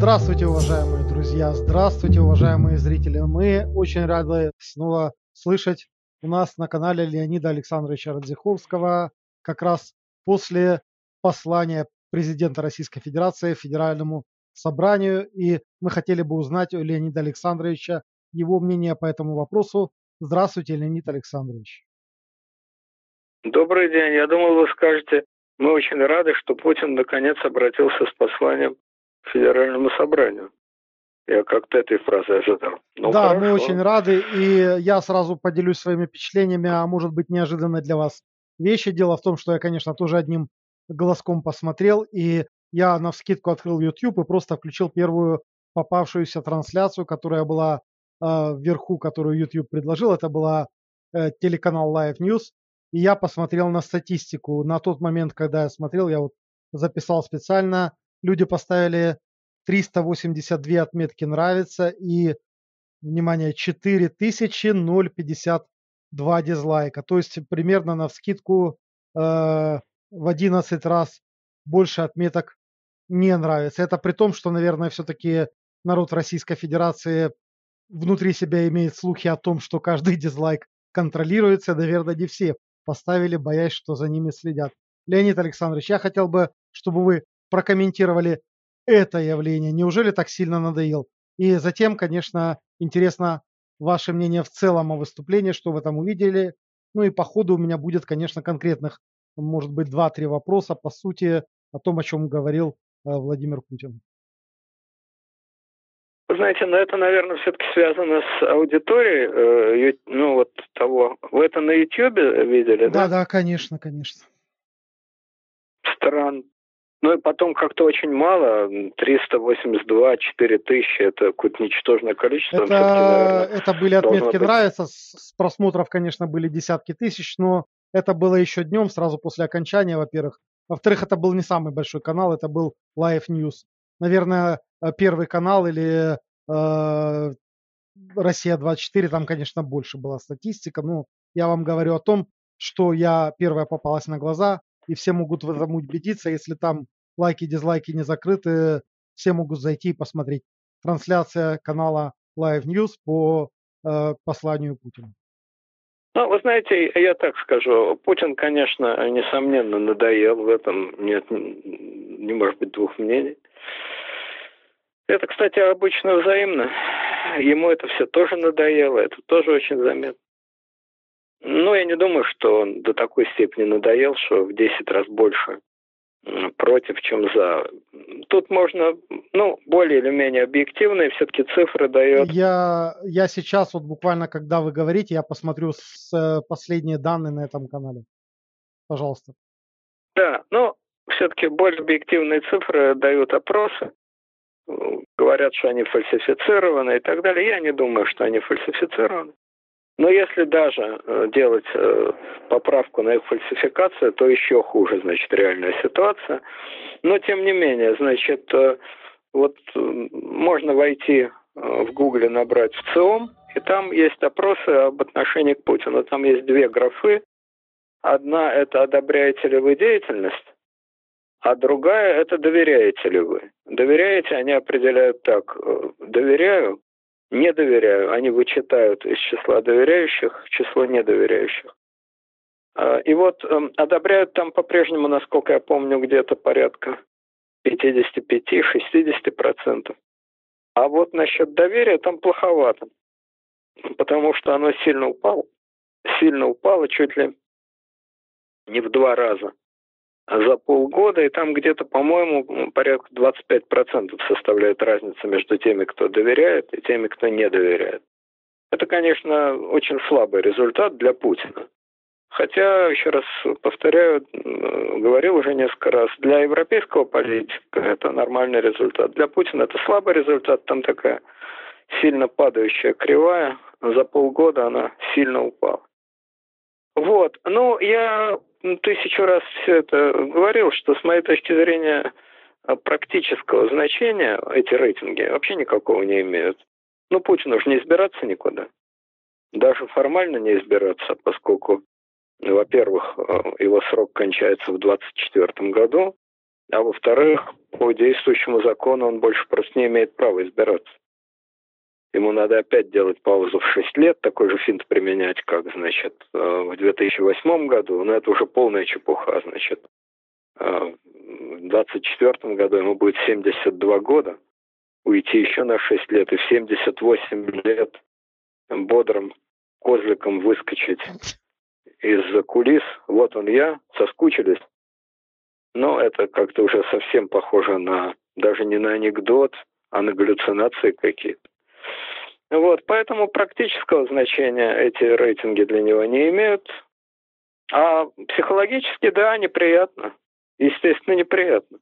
Здравствуйте, уважаемые друзья, здравствуйте, уважаемые зрители. Мы очень рады снова слышать у нас на канале Леонида Александровича Радзиховского как раз после послания президента Российской Федерации Федеральному собранию. И мы хотели бы узнать у Леонида Александровича его мнение по этому вопросу. Здравствуйте, Леонид Александрович. Добрый день. Я думал, вы скажете, мы очень рады, что Путин наконец обратился с посланием Федеральному собранию. Я как-то этой фразы ожидал. Ну, да, хорошо. мы очень рады, и я сразу поделюсь своими впечатлениями, а может быть неожиданно для вас вещи. Дело в том, что я, конечно, тоже одним глазком посмотрел, и я на вскидку открыл YouTube и просто включил первую попавшуюся трансляцию, которая была э, вверху, которую YouTube предложил. Это была э, телеканал Live News. И я посмотрел на статистику. На тот момент, когда я смотрел, я вот записал специально, люди поставили 382 отметки нравится и, внимание, 4052 дизлайка. То есть примерно на вскидку э, в 11 раз больше отметок не нравится. Это при том, что, наверное, все-таки народ Российской Федерации внутри себя имеет слухи о том, что каждый дизлайк контролируется. Наверное, не все поставили, боясь, что за ними следят. Леонид Александрович, я хотел бы, чтобы вы прокомментировали это явление. Неужели так сильно надоел? И затем, конечно, интересно ваше мнение в целом о выступлении, что вы там увидели. Ну и по ходу у меня будет, конечно, конкретных, может быть, два-три вопроса по сути о том, о чем говорил э, Владимир Путин. Вы знаете, но ну, это, наверное, все-таки связано с аудиторией, э, ну вот того. Вы это на YouTube видели, да? Да, да, конечно, конечно. Странно. Ну и потом как-то очень мало, 382, 4 тысячи, это какое-то ничтожное количество. Это, наверное, это были отметки быть... нравится, с просмотров, конечно, были десятки тысяч, но это было еще днем, сразу после окончания, во-первых. Во-вторых, это был не самый большой канал, это был Live News. Наверное, э, первый канал или э, Россия-24, там, конечно, больше была статистика. Но я вам говорю о том, что я первая попалась на глаза, и все могут в этом убедиться, если там лайки, дизлайки не закрыты, все могут зайти и посмотреть. Трансляция канала Live News по э, посланию Путина. Ну, вы знаете, я так скажу, Путин, конечно, несомненно, надоел в этом, нет, не может быть двух мнений. Это, кстати, обычно взаимно. Ему это все тоже надоело, это тоже очень заметно. Ну, я не думаю, что он до такой степени надоел, что в 10 раз больше против, чем за. Тут можно, ну, более или менее объективные все-таки цифры дает. Я, я сейчас, вот буквально, когда вы говорите, я посмотрю с, последние данные на этом канале. Пожалуйста. Да, ну, все-таки более объективные цифры дают опросы. Говорят, что они фальсифицированы и так далее. Я не думаю, что они фальсифицированы. Но если даже э, делать э, поправку на их фальсификацию, то еще хуже, значит, реальная ситуация. Но тем не менее, значит, э, вот можно войти в Гугле, набрать в ЦИОМ, и там есть опросы об отношении к Путину. Там есть две графы. Одна – это одобряете ли вы деятельность, а другая – это доверяете ли вы. Доверяете, они определяют так. Доверяю, не доверяю. Они вычитают из числа доверяющих число недоверяющих. А, и вот эм, одобряют там по-прежнему, насколько я помню, где-то порядка 55-60%. А вот насчет доверия там плоховато, потому что оно сильно упало. Сильно упало, чуть ли не в два раза за полгода, и там где-то, по-моему, порядка 25% составляет разница между теми, кто доверяет, и теми, кто не доверяет. Это, конечно, очень слабый результат для Путина. Хотя, еще раз повторяю, говорил уже несколько раз, для европейского политика это нормальный результат. Для Путина это слабый результат, там такая сильно падающая кривая, за полгода она сильно упала. Вот, ну, я тысячу раз все это говорил, что с моей точки зрения а, практического значения эти рейтинги вообще никакого не имеют. Ну, Путину уже не избираться никуда. Даже формально не избираться, поскольку, во-первых, а, его срок кончается в 2024 году, А во-вторых, по действующему закону он больше просто не имеет права избираться. Ему надо опять делать паузу в 6 лет, такой же финт применять, как, значит, э, в 2008 году, но это уже полная чепуха, значит. Э, в 2024 году ему будет 72 года, уйти еще на 6 лет и в 78 лет бодрым козликом выскочить из кулис. Вот он я, соскучились. Но это как-то уже совсем похоже на даже не на анекдот, а на галлюцинации какие-то. Вот, поэтому практического значения эти рейтинги для него не имеют. А психологически, да, неприятно. Естественно, неприятно.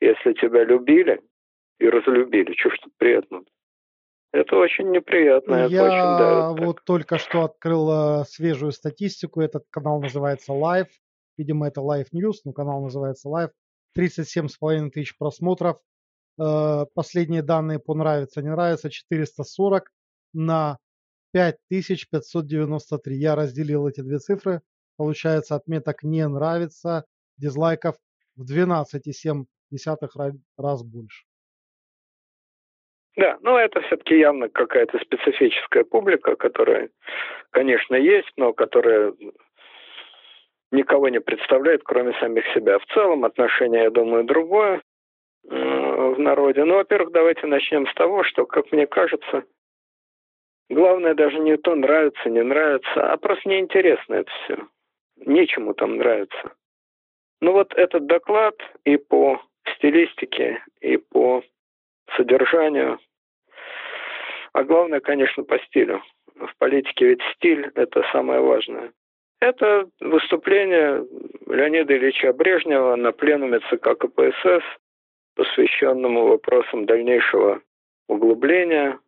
Если тебя любили и разлюбили, что ж тут приятно? Это очень неприятно. Это Я очень давит. вот только что открыл э, свежую статистику. Этот канал называется Live. Видимо, это Live News, но канал называется Live. 37,5 тысяч просмотров. Э, последние данные по нравится, не нравится. 440 на 5593. Я разделил эти две цифры. Получается отметок не нравится, дизлайков в 12,7 раз больше. Да, но это все-таки явно какая-то специфическая публика, которая, конечно, есть, но которая никого не представляет, кроме самих себя. В целом отношение, я думаю, другое в народе. Ну, во-первых, давайте начнем с того, что, как мне кажется, Главное даже не то, нравится, не нравится, а просто неинтересно это все. Нечему там нравится. Ну вот этот доклад и по стилистике, и по содержанию, а главное, конечно, по стилю. В политике ведь стиль – это самое важное. Это выступление Леонида Ильича Брежнева на пленуме ЦК КПСС, посвященному вопросам дальнейшего углубления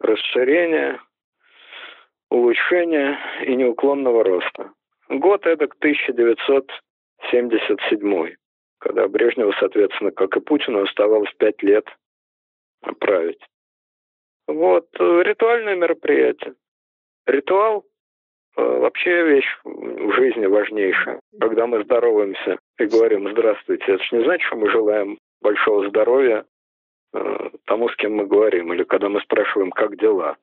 расширения, улучшения и неуклонного роста. Год эдак 1977, когда Брежневу, соответственно, как и Путину, оставалось пять лет править. Вот, ритуальное мероприятие. Ритуал э, вообще вещь в жизни важнейшая. Когда мы здороваемся и говорим «здравствуйте», это же не значит, что мы желаем большого здоровья Э, тому, с кем мы говорим, или когда мы спрашиваем, как дела.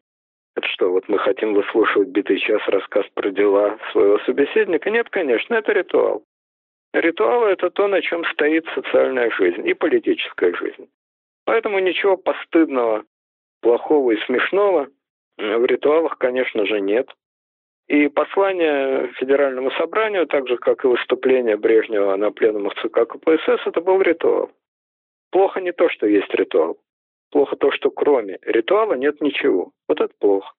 Это что, вот мы хотим выслушивать битый час рассказ про дела своего собеседника? Нет, конечно, это ритуал. Ритуалы – это то, на чем стоит социальная жизнь и политическая жизнь. Поэтому ничего постыдного, плохого и смешного в ритуалах, конечно же, нет. И послание Федеральному собранию, так же, как и выступление Брежнева на пленумах ЦК КПСС, это был ритуал. Плохо не то, что есть ритуал. Плохо то, что кроме ритуала нет ничего. Вот это плохо.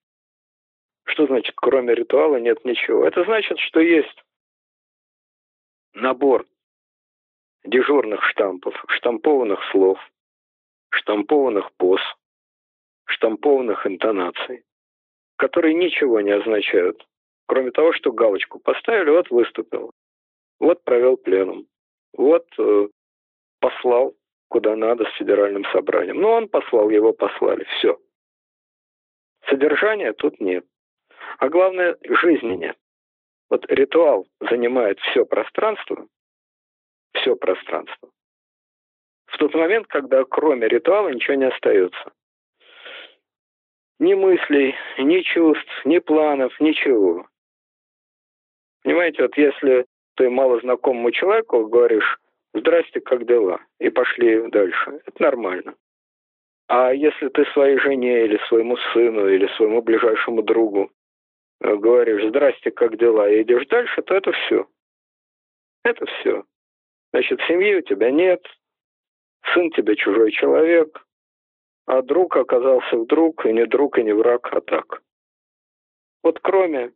Что значит кроме ритуала нет ничего? Это значит, что есть набор дежурных штампов, штампованных слов, штампованных поз, штампованных интонаций, которые ничего не означают, кроме того, что галочку поставили, вот выступил, вот провел пленум, вот э, послал куда надо с федеральным собранием. Но он послал, его послали. Все. Содержания тут нет. А главное, жизни нет. Вот ритуал занимает все пространство, все пространство. В тот момент, когда кроме ритуала ничего не остается. Ни мыслей, ни чувств, ни планов, ничего. Понимаете, вот если ты малознакомому человеку говоришь, «Здрасте, как дела?» и пошли дальше. Это нормально. А если ты своей жене или своему сыну или своему ближайшему другу э, говоришь «Здрасте, как дела?» и идешь дальше, то это все. Это все. Значит, семьи у тебя нет, сын тебе чужой человек, а друг оказался вдруг, и не друг, и не враг, а так. Вот кроме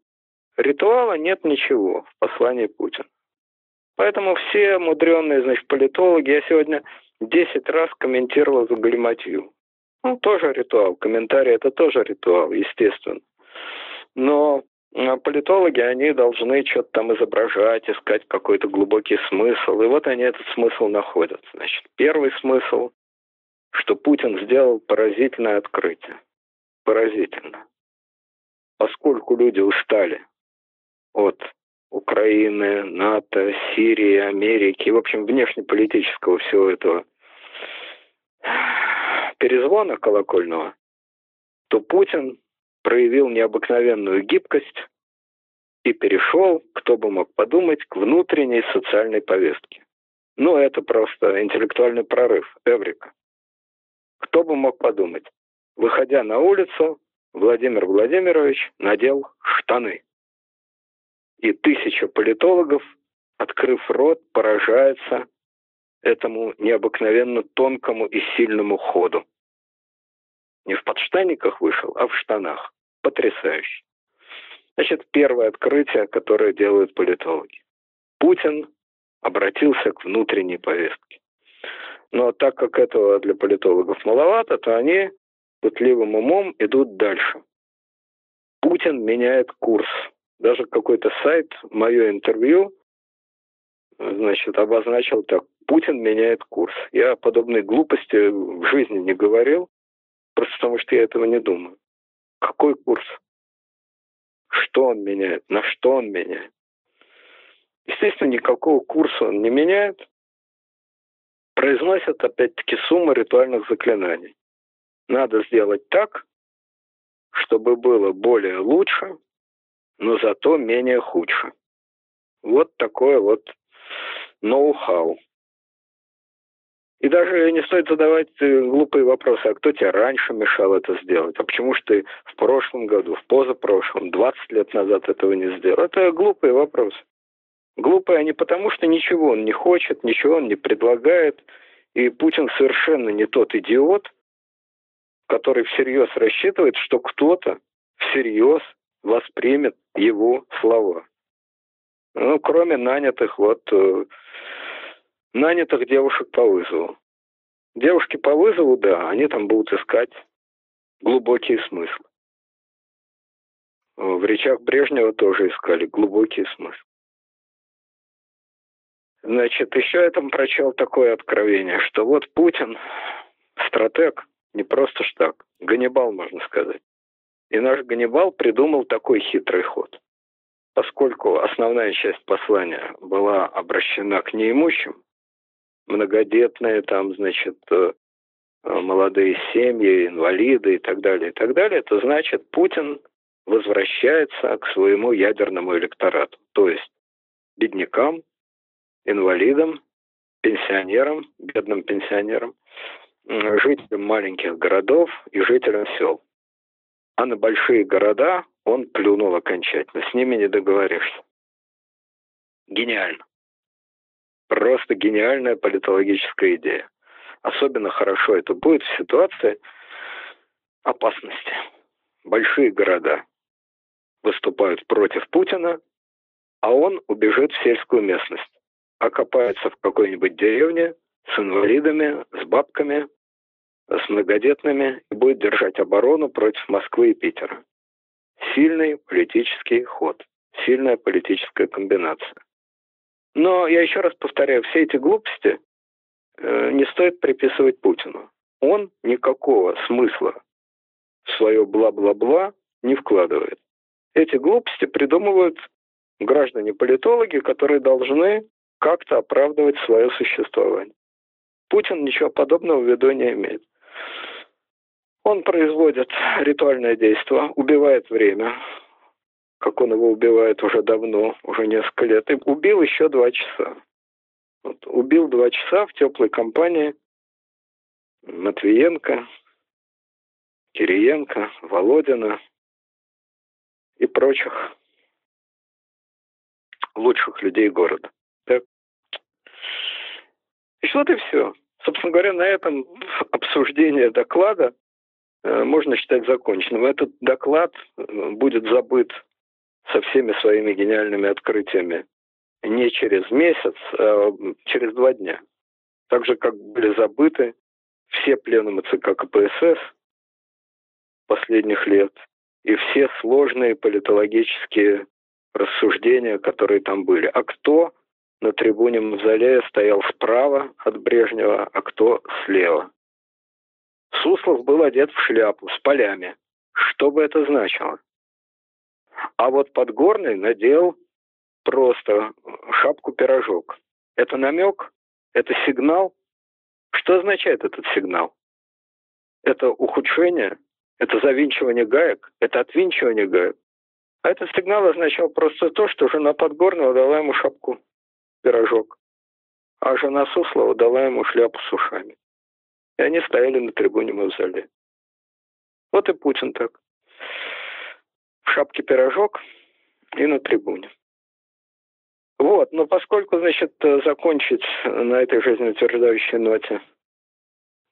ритуала нет ничего в послании Путина. Поэтому все мудреные, значит, политологи, я сегодня 10 раз комментировал за галиматью. Ну, тоже ритуал. Комментарий – это тоже ритуал, естественно. Но а, политологи, они должны что-то там изображать, искать какой-то глубокий смысл. И вот они этот смысл находят. Значит, первый смысл, что Путин сделал поразительное открытие. Поразительно. Поскольку люди устали от Украины, НАТО, Сирии, Америки, в общем, внешнеполитического всего этого перезвона колокольного, то Путин проявил необыкновенную гибкость и перешел, кто бы мог подумать, к внутренней социальной повестке. Ну, это просто интеллектуальный прорыв, Эврика. Кто бы мог подумать? Выходя на улицу, Владимир Владимирович надел штаны. И тысяча политологов, открыв рот, поражается этому необыкновенно тонкому и сильному ходу. Не в подштанниках вышел, а в штанах. Потрясающе. Значит, первое открытие, которое делают политологи. Путин обратился к внутренней повестке. Но так как этого для политологов маловато, то они пытливым умом идут дальше. Путин меняет курс. Даже какой-то сайт, мое интервью, значит, обозначил так. Путин меняет курс. Я подобной глупости в жизни не говорил, просто потому что я этого не думаю. Какой курс? Что он меняет? На что он меняет? Естественно, никакого курса он не меняет. Произносят, опять-таки, сумму ритуальных заклинаний. Надо сделать так, чтобы было более лучше, но зато менее худше. Вот такое вот ноу-хау. И даже не стоит задавать э, глупые вопросы, а кто тебе раньше мешал это сделать? А почему же ты в прошлом году, в позапрошлом, 20 лет назад этого не сделал? Это глупые вопросы. Глупые они потому, что ничего он не хочет, ничего он не предлагает. И Путин совершенно не тот идиот, который всерьез рассчитывает, что кто-то всерьез воспримет его слова. Ну, кроме нанятых вот э, нанятых девушек по вызову. Девушки по вызову, да, они там будут искать глубокие смыслы. В речах Брежнева тоже искали глубокие смыслы. Значит, еще я там прочел такое откровение, что вот Путин стратег, не просто ж так, Ганнибал, можно сказать. И наш Ганнибал придумал такой хитрый ход. Поскольку основная часть послания была обращена к неимущим, многодетные, там, значит, э, молодые семьи, инвалиды и так далее, и так далее, то значит Путин возвращается к своему ядерному электорату, то есть беднякам, инвалидам, пенсионерам, бедным пенсионерам, жителям маленьких городов и жителям сел. А на большие города он плюнул окончательно, с ними не договоришься. Гениально. Просто гениальная политологическая идея. Особенно хорошо это будет в ситуации опасности. Большие города выступают против Путина, а он убежит в сельскую местность, окопается в какой-нибудь деревне с инвалидами, с бабками, с многодетными и будет держать оборону против Москвы и Питера. Сильный политический ход, сильная политическая комбинация. Но я еще раз повторяю, все эти глупости э, не стоит приписывать Путину. Он никакого смысла в свое бла-бла-бла не вкладывает. Эти глупости придумывают граждане-политологи, которые должны как-то оправдывать свое существование. Путин ничего подобного в виду не имеет. Он производит ритуальное действие, убивает время, как он его убивает уже давно, уже несколько лет, и убил еще два часа. Вот, убил два часа в теплой компании Матвиенко, Кириенко, Володина и прочих лучших людей города. Так. И и все. Собственно говоря, на этом обсуждение доклада э, можно считать законченным. Этот доклад э, будет забыт со всеми своими гениальными открытиями не через месяц, а через два дня. Так же, как были забыты все пленумы ЦК КПСС последних лет и все сложные политологические рассуждения, которые там были. А кто на трибуне Мавзолея стоял справа от Брежнева, а кто слева? Суслов был одет в шляпу с полями. Что бы это значило? А вот Подгорный надел просто шапку-пирожок. Это намек? Это сигнал? Что означает этот сигнал? Это ухудшение? Это завинчивание гаек? Это отвинчивание гаек? А этот сигнал означал просто то, что жена Подгорного дала ему шапку пирожок, а жена Суслова дала ему шляпу с ушами. И они стояли на трибуне мавзолея. Вот и Путин так. В шапке пирожок и на трибуне. Вот, но поскольку, значит, закончить на этой жизнеутверждающей ноте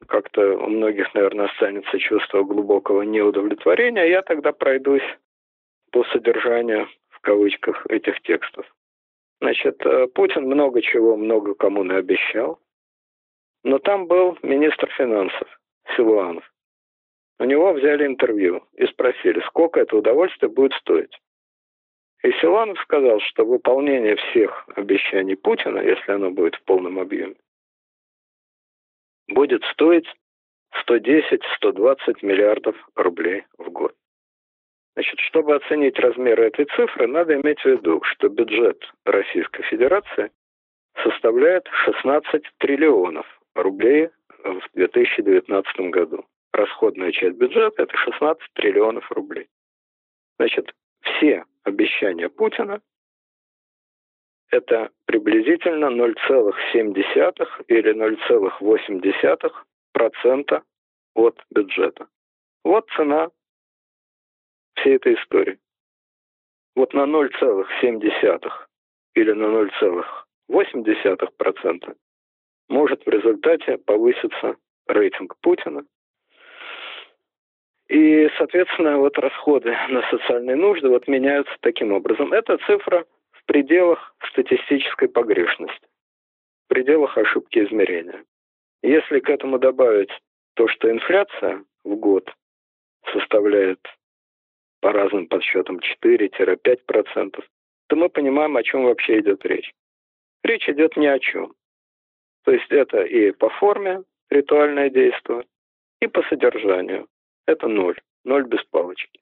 как-то у многих, наверное, останется чувство глубокого неудовлетворения, я тогда пройдусь по содержанию, в кавычках, этих текстов. Значит, э, Путин много чего, много кому наобещал, но там был министр финансов Силуанов. У него взяли интервью и спросили, сколько это удовольствие будет стоить. И Силуанов сказал, что выполнение всех обещаний Путина, если оно будет в полном объеме, будет стоить 110-120 миллиардов рублей в год. Значит, чтобы оценить размеры этой цифры, надо иметь в виду, что бюджет Российской Федерации составляет 16 триллионов рублей в 2019 году. Расходная часть бюджета – это 16 триллионов рублей. Значит, все обещания Путина – это приблизительно 0,7 или 0,8% от бюджета. Вот цена всей этой истории. Вот на 0,7 или на 0,8% может в результате повыситься рейтинг Путина. И, соответственно, вот расходы на социальные нужды вот меняются таким образом. Эта цифра в пределах статистической погрешности, в пределах ошибки измерения. Если к этому добавить то, что инфляция в год составляет по разным подсчетам 4-5%, то мы понимаем, о чем вообще идет речь. Речь идет ни о чем. То есть это и по форме ритуальное действие, и по содержанию. Это ноль. Ноль без палочки.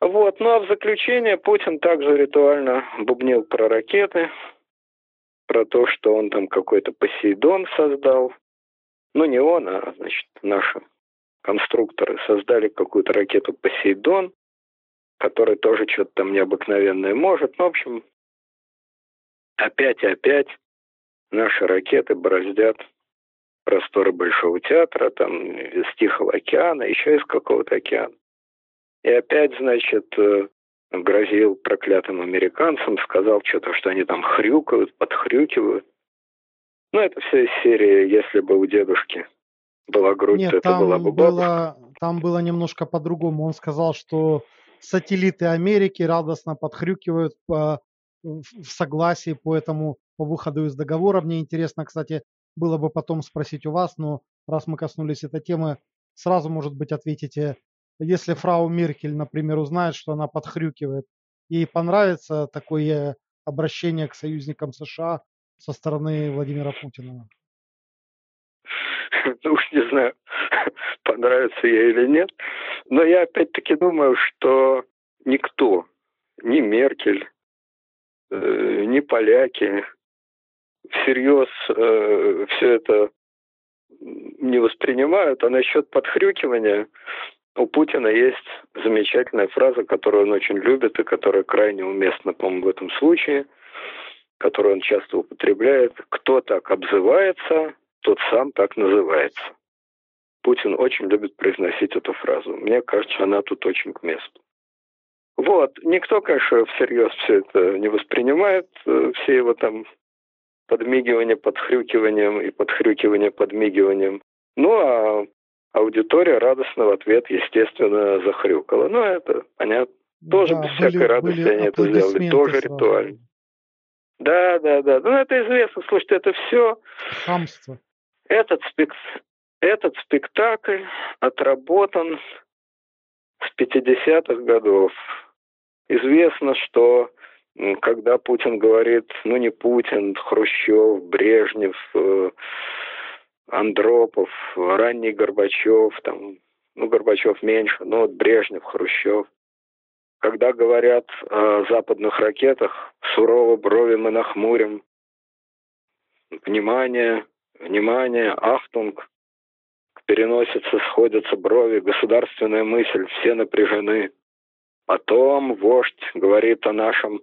Вот. Ну а в заключение Путин также ритуально бубнил про ракеты, про то, что он там какой-то Посейдон создал. Ну не он, а значит наши конструкторы создали какую-то ракету Посейдон, которая тоже что-то там необыкновенное может. Ну, в общем, опять и опять наши ракеты бороздят просторы Большого театра, там из Тихого океана, еще из какого-то океана. И опять, значит, э, грозил проклятым американцам, сказал что-то, что они там хрюкают, подхрюкивают. Ну, это все из серии «Если бы у дедушки была грудь, Нет, то это там была бы бабушка». было, там было немножко по-другому. Он сказал, что сателлиты Америки радостно подхрюкивают по, в в согласии по этому по выходу из договора. Мне интересно, кстати, было бы потом спросить у вас, но раз мы коснулись этой темы, сразу, может быть, ответите, если фрау Меркель, например, узнает, что она подхрюкивает, ей понравится такое обращение к союзникам США со стороны Владимира Путина? Ну уж не знаю, понравится ей или нет. Но я опять-таки думаю, что никто, ни Меркель, э, ни поляки всерьез э, все это не воспринимают. А насчет подхрюкивания у Путина есть замечательная фраза, которую он очень любит и которая крайне уместна, по-моему, в этом случае, которую он часто употребляет. Кто так обзывается, тот сам так называется. Путин очень любит произносить эту фразу. Мне кажется, она тут очень к месту. Вот. Никто, конечно, всерьез все это не воспринимает, э, все его там подмигивания подхрюкиванием и подхрюкивание подмигиванием. Ну, а аудитория радостно в ответ, естественно, захрюкала. Ну, это понятно. Тоже Да, без были, всякой радости были они это сделали. Тоже ритуально. Да, да, да. Ну, это известно. Слушайте, это все Хамство. Этот, спек... Этот спектакль отработан с 50-х годов. Известно, что когда Путин говорит, ну не Путин, Хрущев, Брежнев, э, Андропов, ранний Горбачев, там, ну Горбачев меньше, но вот Брежнев, Хрущев. когда говорят о западных ракетах, сурово брови мы нахмурим. Внимание, внимание, ахтунг. К переносице сходятся брови, государственная мысль, все напряжены. Потом вождь говорит о нашем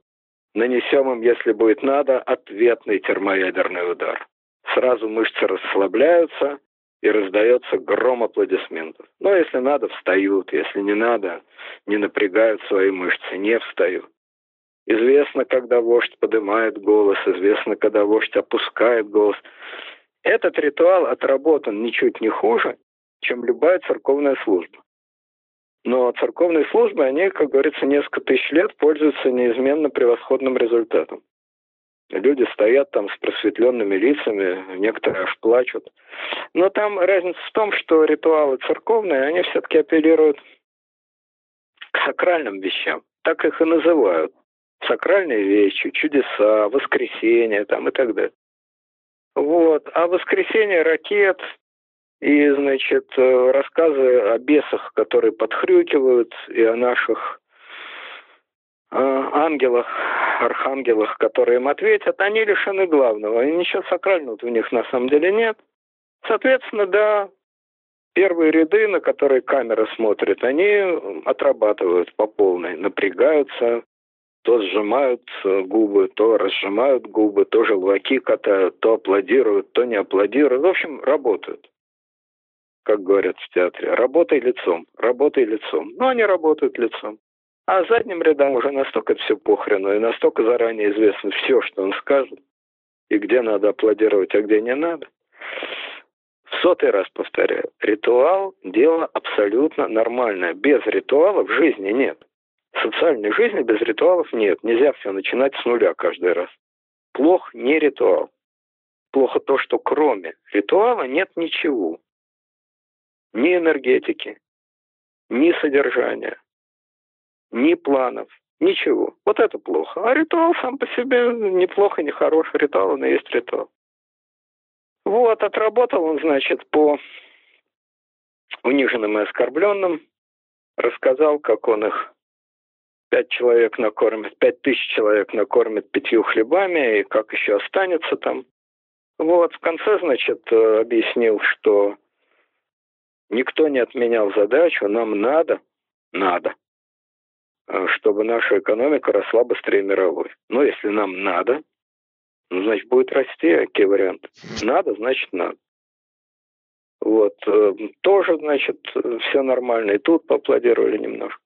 нанесем им, если будет надо, ответный термоядерный удар. Сразу мышцы расслабляются, и раздается гром аплодисментов. Но если надо, встают, если не надо, не напрягают свои мышцы, не встают. Известно, когда вождь поднимает голос, известно, когда вождь опускает голос. Этот ритуал отработан ничуть не хуже, чем любая церковная служба. Но церковные службы, они, как говорится, несколько тысяч лет пользуются неизменно превосходным результатом. Люди стоят там с просветленными лицами, некоторые аж плачут. Но там разница в том, что ритуалы церковные, они все-таки апеллируют к сакральным вещам. Так их и называют. Сакральные вещи, чудеса, воскресенье там и так далее. Вот. А воскресенье ракет и, значит, рассказы о бесах, которые подхрюкивают, и о наших Э, ангелах, архангелах, которые им ответят, они лишены главного. И ничего сакрального у них на самом деле нет. Соответственно, да, первые ряды, на которые камера смотрит, они отрабатывают по полной, напрягаются, то сжимают э, губы, то разжимают губы, то желваки катают, то аплодируют, то не аплодируют. В общем, работают, как говорят в театре. Работай лицом, работай лицом. Но они работают лицом. А задним рядам уже настолько все похрену, и настолько заранее известно все, что он скажет, и где надо аплодировать, а где не надо. В сотый раз повторяю, ритуал – дело абсолютно нормальное. Без ритуала в жизни нет. Социальной жизни без ритуалов нет. Нельзя все начинать с нуля каждый раз. Плох не ритуал. Плохо то, что кроме ритуала нет ничего. Ни энергетики, ни содержания, ни планов, ничего. Вот это плохо. А ритуал сам по себе неплохо, не хорош. Ритуал, и есть ритуал. Вот, отработал он, значит, по униженным и оскорбленным, рассказал, как он их пять человек накормит, пять тысяч человек накормит пятью хлебами, и как еще останется там. Вот, в конце, значит, объяснил, что никто не отменял задачу, нам надо, надо Э, чтобы наша экономика росла быстрее мировой. Но если нам надо, ну, значит, будет расти, какие варианты? Надо, значит, надо. Вот. Э, тоже, значит, все нормально. И тут поаплодировали немножко.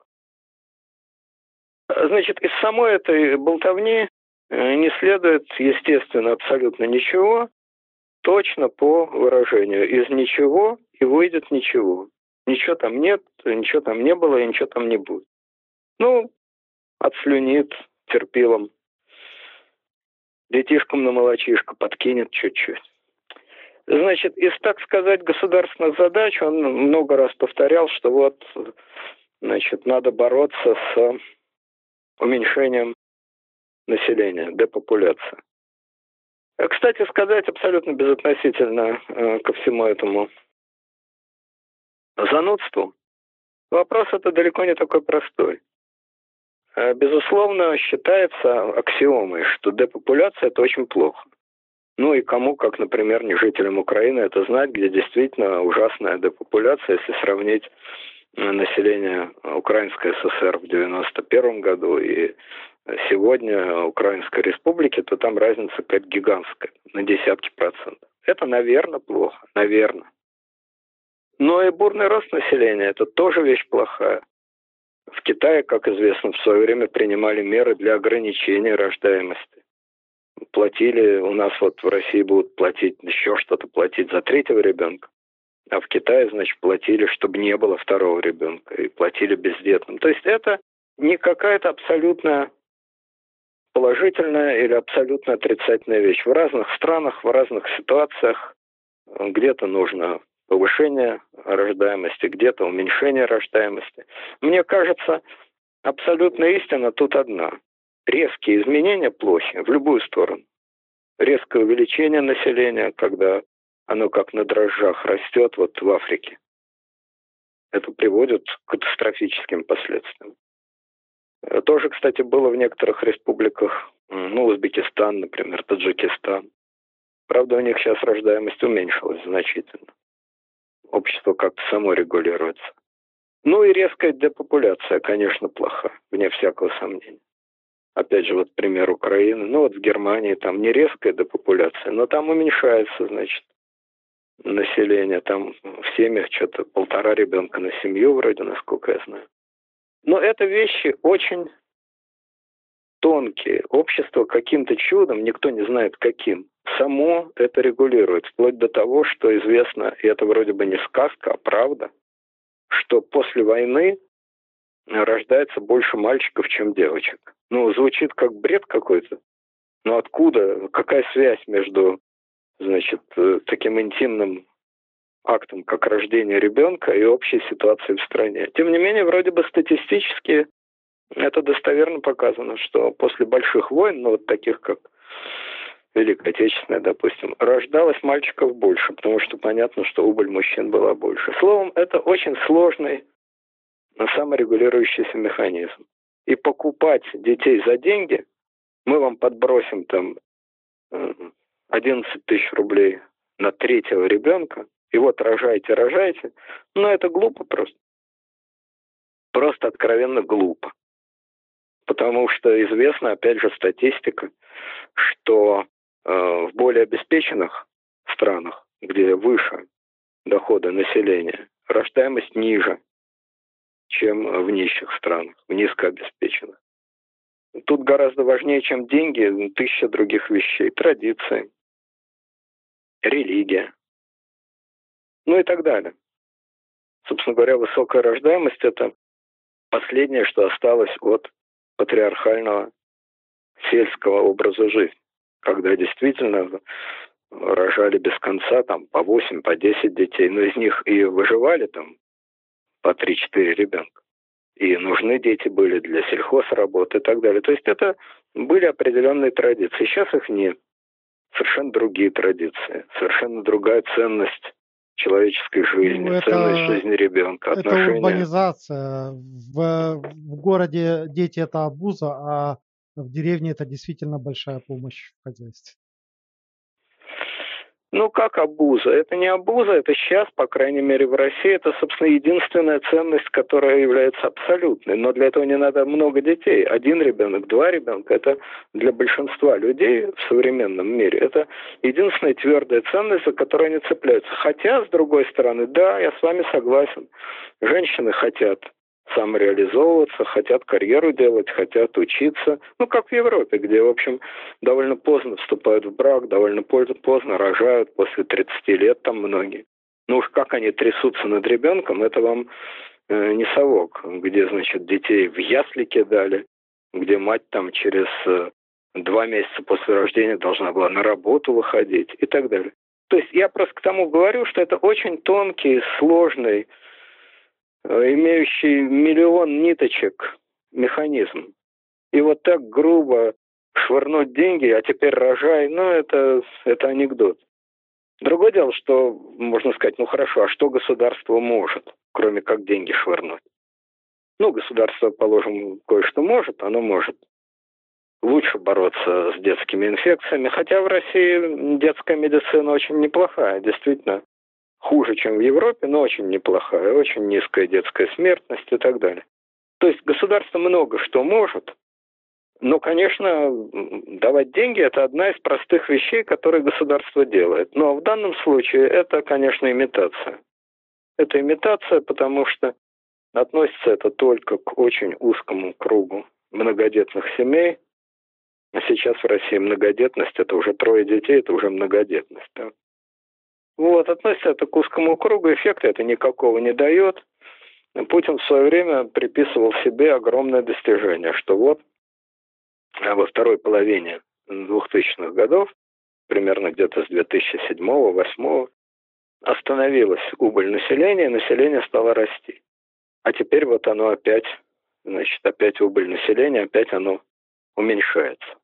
Значит, из самой этой болтовни э, не следует, естественно, абсолютно ничего, точно по выражению. Из ничего и выйдет ничего. Ничего там нет, ничего там не было и ничего там не будет. Ну, отслюнит терпилом. Детишкам на молочишко подкинет чуть-чуть. Значит, из, так сказать, государственных задач он много раз повторял, что вот, значит, надо бороться с уменьшением населения, депопуляция. Кстати сказать, абсолютно безотносительно э, ко всему этому занудству, вопрос это далеко не такой простой. Э, безусловно, считается аксиомой, что депопуляция – это очень плохо. Ну и кому, как, например, не жителям Украины, это знать, где действительно ужасная депопуляция, если сравнить население Украинской ССР в 91 году и сегодня Украинской Республики, то там разница какая-то гигантская, на десятки процентов. Это, наверное, плохо, наверное. Но и бурный рост населения – это тоже вещь плохая. В Китае, как известно, в свое время принимали меры для ограничения рождаемости. Платили, у нас вот в России будут платить еще что-то платить за третьего ребенка, а в Китае, значит, платили, чтобы не было второго ребенка, и платили бездетным. То есть это не какая-то абсолютно положительная или абсолютно отрицательная вещь. В разных странах, в разных ситуациях где-то нужно повышение рождаемости, где-то уменьшение рождаемости. Мне кажется, абсолютная истина тут одна. Резкие изменения плохи в любую сторону. Резкое увеличение населения, когда оно как на дрожжах растет вот в Африке. Это приводит к катастрофическим последствиям. Э, тоже, кстати, было в некоторых республиках, ну, Узбекистан, например, Таджикистан. Правда, у них сейчас рождаемость уменьшилась значительно. Общество как-то само регулируется. Ну и резкая депопуляция, конечно, плоха, вне всякого сомнения. Опять же, вот пример Украины. Ну вот в Германии там не резкая депопуляция, но там уменьшается, значит, население. Там в семьях что-то полтора ребенка на семью вроде, насколько я знаю. Но это вещи очень тонкие. Общество каким-то чудом, никто не знает каким, само это регулирует. Вплоть до того, что известно, и это вроде бы не сказка, а правда, что после войны рождается больше мальчиков, чем девочек. Ну, звучит как бред какой-то. Но откуда, какая связь между, значит, э, таким интимным актом, как рождение ребенка и общей ситуацией в стране? Тем не менее, вроде бы статистически это достоверно показано, что после больших войн, ну вот таких как Великая Отечественная, допустим, рождалось мальчиков больше, потому что понятно, что убыль мужчин была больше. Словом, это очень сложный саморегулирующийся механизм. И покупать детей за деньги, мы вам подбросим там 11 тысяч рублей на третьего ребенка, и вот рожайте, рожайте, но это глупо просто. Просто откровенно глупо. Потому что известна, опять же, статистика, что э, в более обеспеченных странах, где выше доходы населения, рождаемость ниже, чем в нищих странах, в низкообеспеченных. Тут гораздо важнее, чем деньги, тысяча других вещей. Традиции, религия, ну и так далее. Собственно говоря, высокая рождаемость – это последнее, что осталось от патриархального сельского образа жизни, когда действительно рожали без конца там по 8, по 10 детей, но из них и выживали там по 3-4 ребенка. И нужны дети были для сельхозработы и так далее. То есть это были определенные традиции. Сейчас их нет. Совершенно другие традиции, совершенно другая ценность человеческой жизни, ну, это, ценность жизни ребенка, это отношения. Это урбанизация. В, в городе дети это обуза, а в деревне это действительно большая помощь в хозяйстве. Ну, как абуза? Это не абуза, это сейчас, по крайней мере, в России, это, собственно, единственная ценность, которая является абсолютной. Но для этого не надо много детей. Один ребенок, два ребенка – это для большинства людей в современном мире. Это единственная твердая ценность, за которую они цепляются. Хотя, с другой стороны, да, я с вами согласен. Женщины хотят самореализовываться, хотят карьеру делать, хотят учиться. Ну, как в Европе, где, в общем, довольно поздно вступают в брак, довольно поздно рожают, после 30 лет там многие. Ну уж как они трясутся над ребенком, это вам э, не совок, где, значит, детей в ясли кидали, где мать там через э, два месяца после рождения должна была на работу выходить и так далее. То есть я просто к тому говорю, что это очень тонкий, сложный имеющий миллион ниточек механизм. И вот так грубо швырнуть деньги, а теперь рожай, ну, это, это анекдот. Другое дело, что можно сказать, ну хорошо, а что государство может, кроме как деньги швырнуть? Ну, государство, положим, кое-что может, оно может лучше бороться с детскими инфекциями, хотя в России детская медицина очень неплохая, действительно хуже, чем в Европе, но очень неплохая, очень низкая детская смертность и так далее. То есть государство много что может, но, конечно, давать деньги – это одна из простых вещей, которые государство делает. Но в данном случае это, конечно, имитация. Это имитация, потому что относится это только к очень узкому кругу многодетных семей. А сейчас в России многодетность – это уже трое детей, это уже многодетность. Да? Вот, относится это к узкому кругу, эффекта это никакого не дает. Путин в свое время приписывал себе огромное достижение, что вот а во второй половине 2000-х годов, примерно где-то с 2007-2008, остановилась убыль населения, население стало расти. А теперь вот оно опять, значит, опять убыль населения, опять оно уменьшается.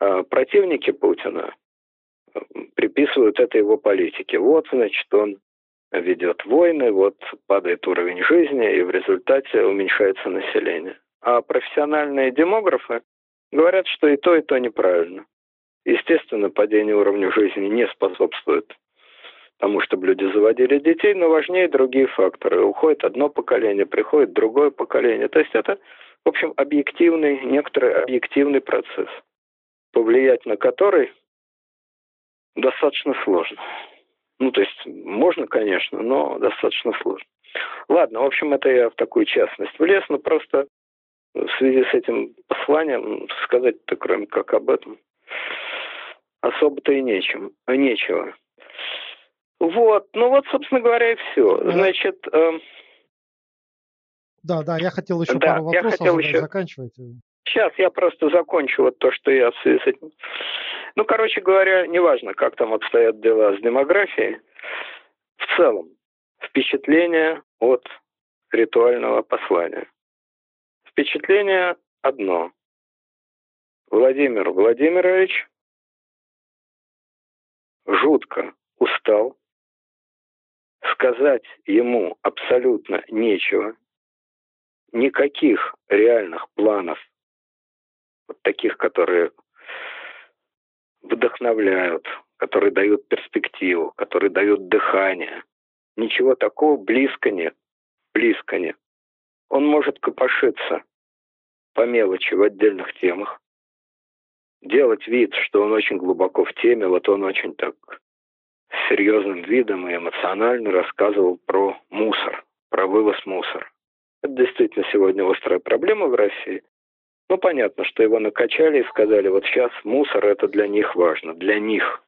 А противники Путина приписывают это его политике. Вот, значит, он ведет войны, вот падает уровень жизни, и в результате уменьшается население. А профессиональные демографы говорят, что и то, и то неправильно. Естественно, падение уровня жизни не способствует тому, чтобы люди заводили детей, но важнее другие факторы. Уходит одно поколение, приходит другое поколение. То есть это, в общем, объективный, некоторый объективный процесс, повлиять на который достаточно сложно. Ну, то есть можно, конечно, но достаточно сложно. Ладно, в общем, это я в такую частность влез, но просто в связи с этим посланием сказать-то, кроме как об этом, особо-то и нечем, нечего. Вот, ну вот, собственно говоря, и все. Значит... Э, да, да, я хотел еще да, пару вопросов я хотел еще... заканчивать. Сейчас я просто закончу вот то, что я в связи с этим... Ну, короче говоря, неважно, как там обстоят дела с демографией, в целом впечатление от ритуального послания. Впечатление одно. Владимир Владимирович жутко устал, сказать ему абсолютно нечего, никаких реальных планов, вот таких, которые вдохновляют, которые дают перспективу, которые дают дыхание. Ничего такого близко нет. Близко нет. Он может копошиться по мелочи в отдельных темах, делать вид, что он очень глубоко в теме, вот он очень так серьезным видом и эмоционально рассказывал про мусор, про вывоз мусора. Это действительно сегодня острая проблема в России. Ну, понятно, что его накачали и сказали, вот сейчас мусор это для них важно, для них,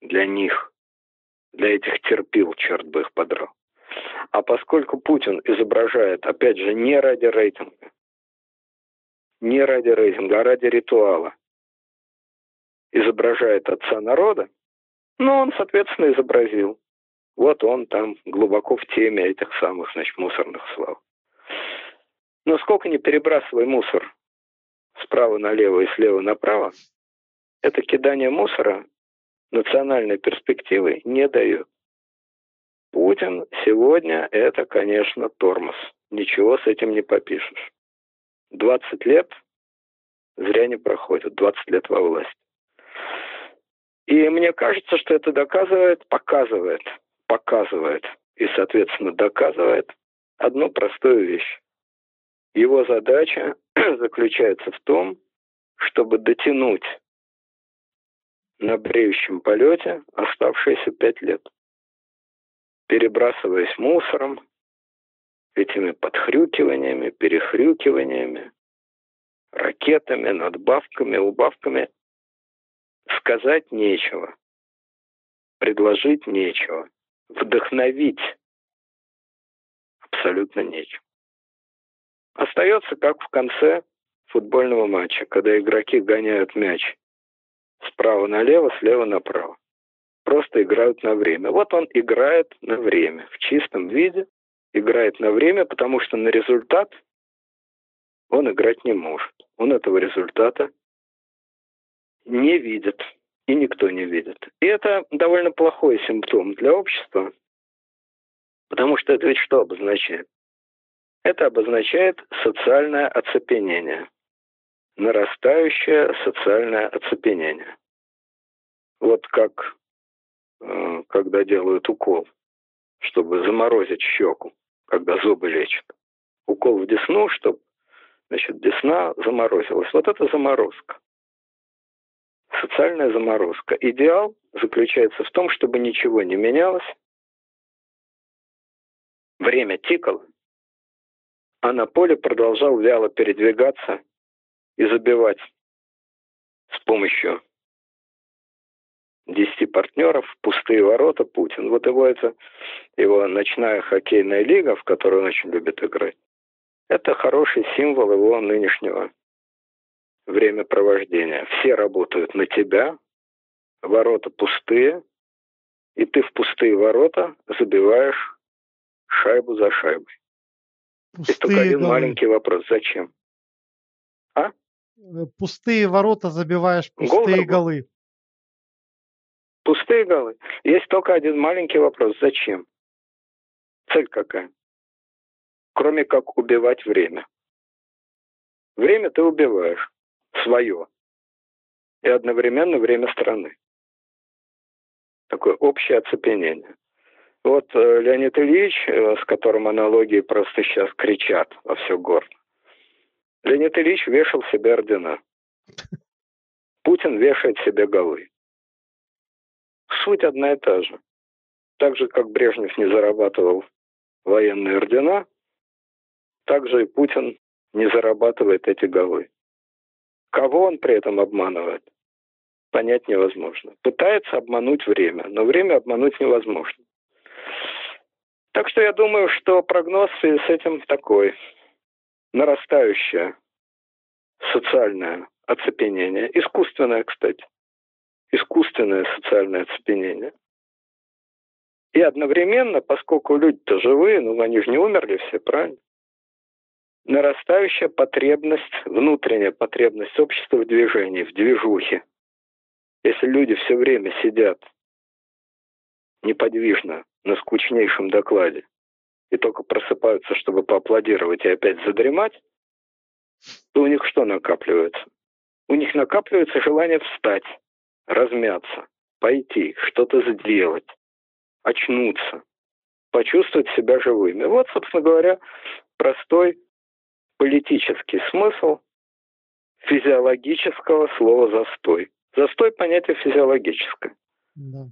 для них, для этих терпил, черт бы их подрал. А поскольку Путин изображает, опять же, не ради рейтинга, не ради рейтинга, а ради ритуала, изображает отца народа, ну, он, соответственно, изобразил. Вот он там глубоко в теме этих самых, значит, мусорных слав. Но сколько не перебрасывай мусор справа налево и слева направо, это кидание мусора национальной перспективы не дает. Путин сегодня это, конечно, тормоз. Ничего с этим не попишешь. 20 лет зря не проходит, 20 лет во власти. И мне кажется, что это доказывает, показывает, показывает и, соответственно, доказывает одну простую вещь. Его задача заключается в том, чтобы дотянуть на бреющем полете оставшиеся пять лет, перебрасываясь мусором, этими подхрюкиваниями, перехрюкиваниями, ракетами, надбавками, убавками. Сказать нечего, предложить нечего, вдохновить абсолютно нечего. Остается как в конце футбольного матча, когда игроки гоняют мяч справа налево, слева направо. Просто играют на время. Вот он играет на время, в чистом виде, играет на время, потому что на результат он играть не может. Он этого результата не видит, и никто не видит. И это довольно плохой симптом для общества, потому что это ведь что обозначает? Это обозначает социальное оцепенение, нарастающее социальное оцепенение. Вот как э, когда делают укол, чтобы заморозить щеку, когда зубы лечат. Укол в десну, чтобы значит, десна заморозилась. Вот это заморозка. Социальная заморозка. Идеал заключается в том, чтобы ничего не менялось, время тикало, а на поле продолжал вяло передвигаться и забивать с помощью десяти партнеров пустые ворота Путин. Вот его это его ночная хоккейная лига, в которую он очень любит играть, это хороший символ его нынешнего времяпровождения. Все работают на тебя, ворота пустые, и ты в пустые ворота забиваешь шайбу за шайбой. Пустые Есть только один голы. маленький вопрос. Зачем? А? Э, пустые ворота забиваешь, пустые Гол голы. Пустые голы. Есть только один маленький вопрос. Зачем? Цель какая? Кроме как убивать время. Время ты убиваешь. Свое. И одновременно время страны. Такое общее оцепенение. Вот э, Леонид Ильич, э, с которым аналогии просто сейчас кричат во все горло. Леонид Ильич вешал себе ордена. Путин вешает себе голы. Суть одна и та же. Так же, как Брежнев не зарабатывал военные ордена, так же и Путин не зарабатывает эти голы. Кого он при этом обманывает, понять невозможно. Пытается обмануть время, но время обмануть невозможно. Так что я думаю, что прогноз с этим такой. Нарастающее социальное оцепенение. Искусственное, кстати. Искусственное социальное оцепенение. И одновременно, поскольку люди-то живые, ну они же не умерли все, правильно? Нарастающая потребность, внутренняя потребность общества в движении, в движухе. Если люди все время сидят неподвижно на скучнейшем докладе и только просыпаются, чтобы поаплодировать и опять задремать, то у них что накапливается? У них накапливается желание встать, размяться, пойти, что-то сделать, очнуться, почувствовать себя живыми. Вот, собственно говоря, простой политический смысл физиологического слова «застой». Застой – понятие физиологическое. Да.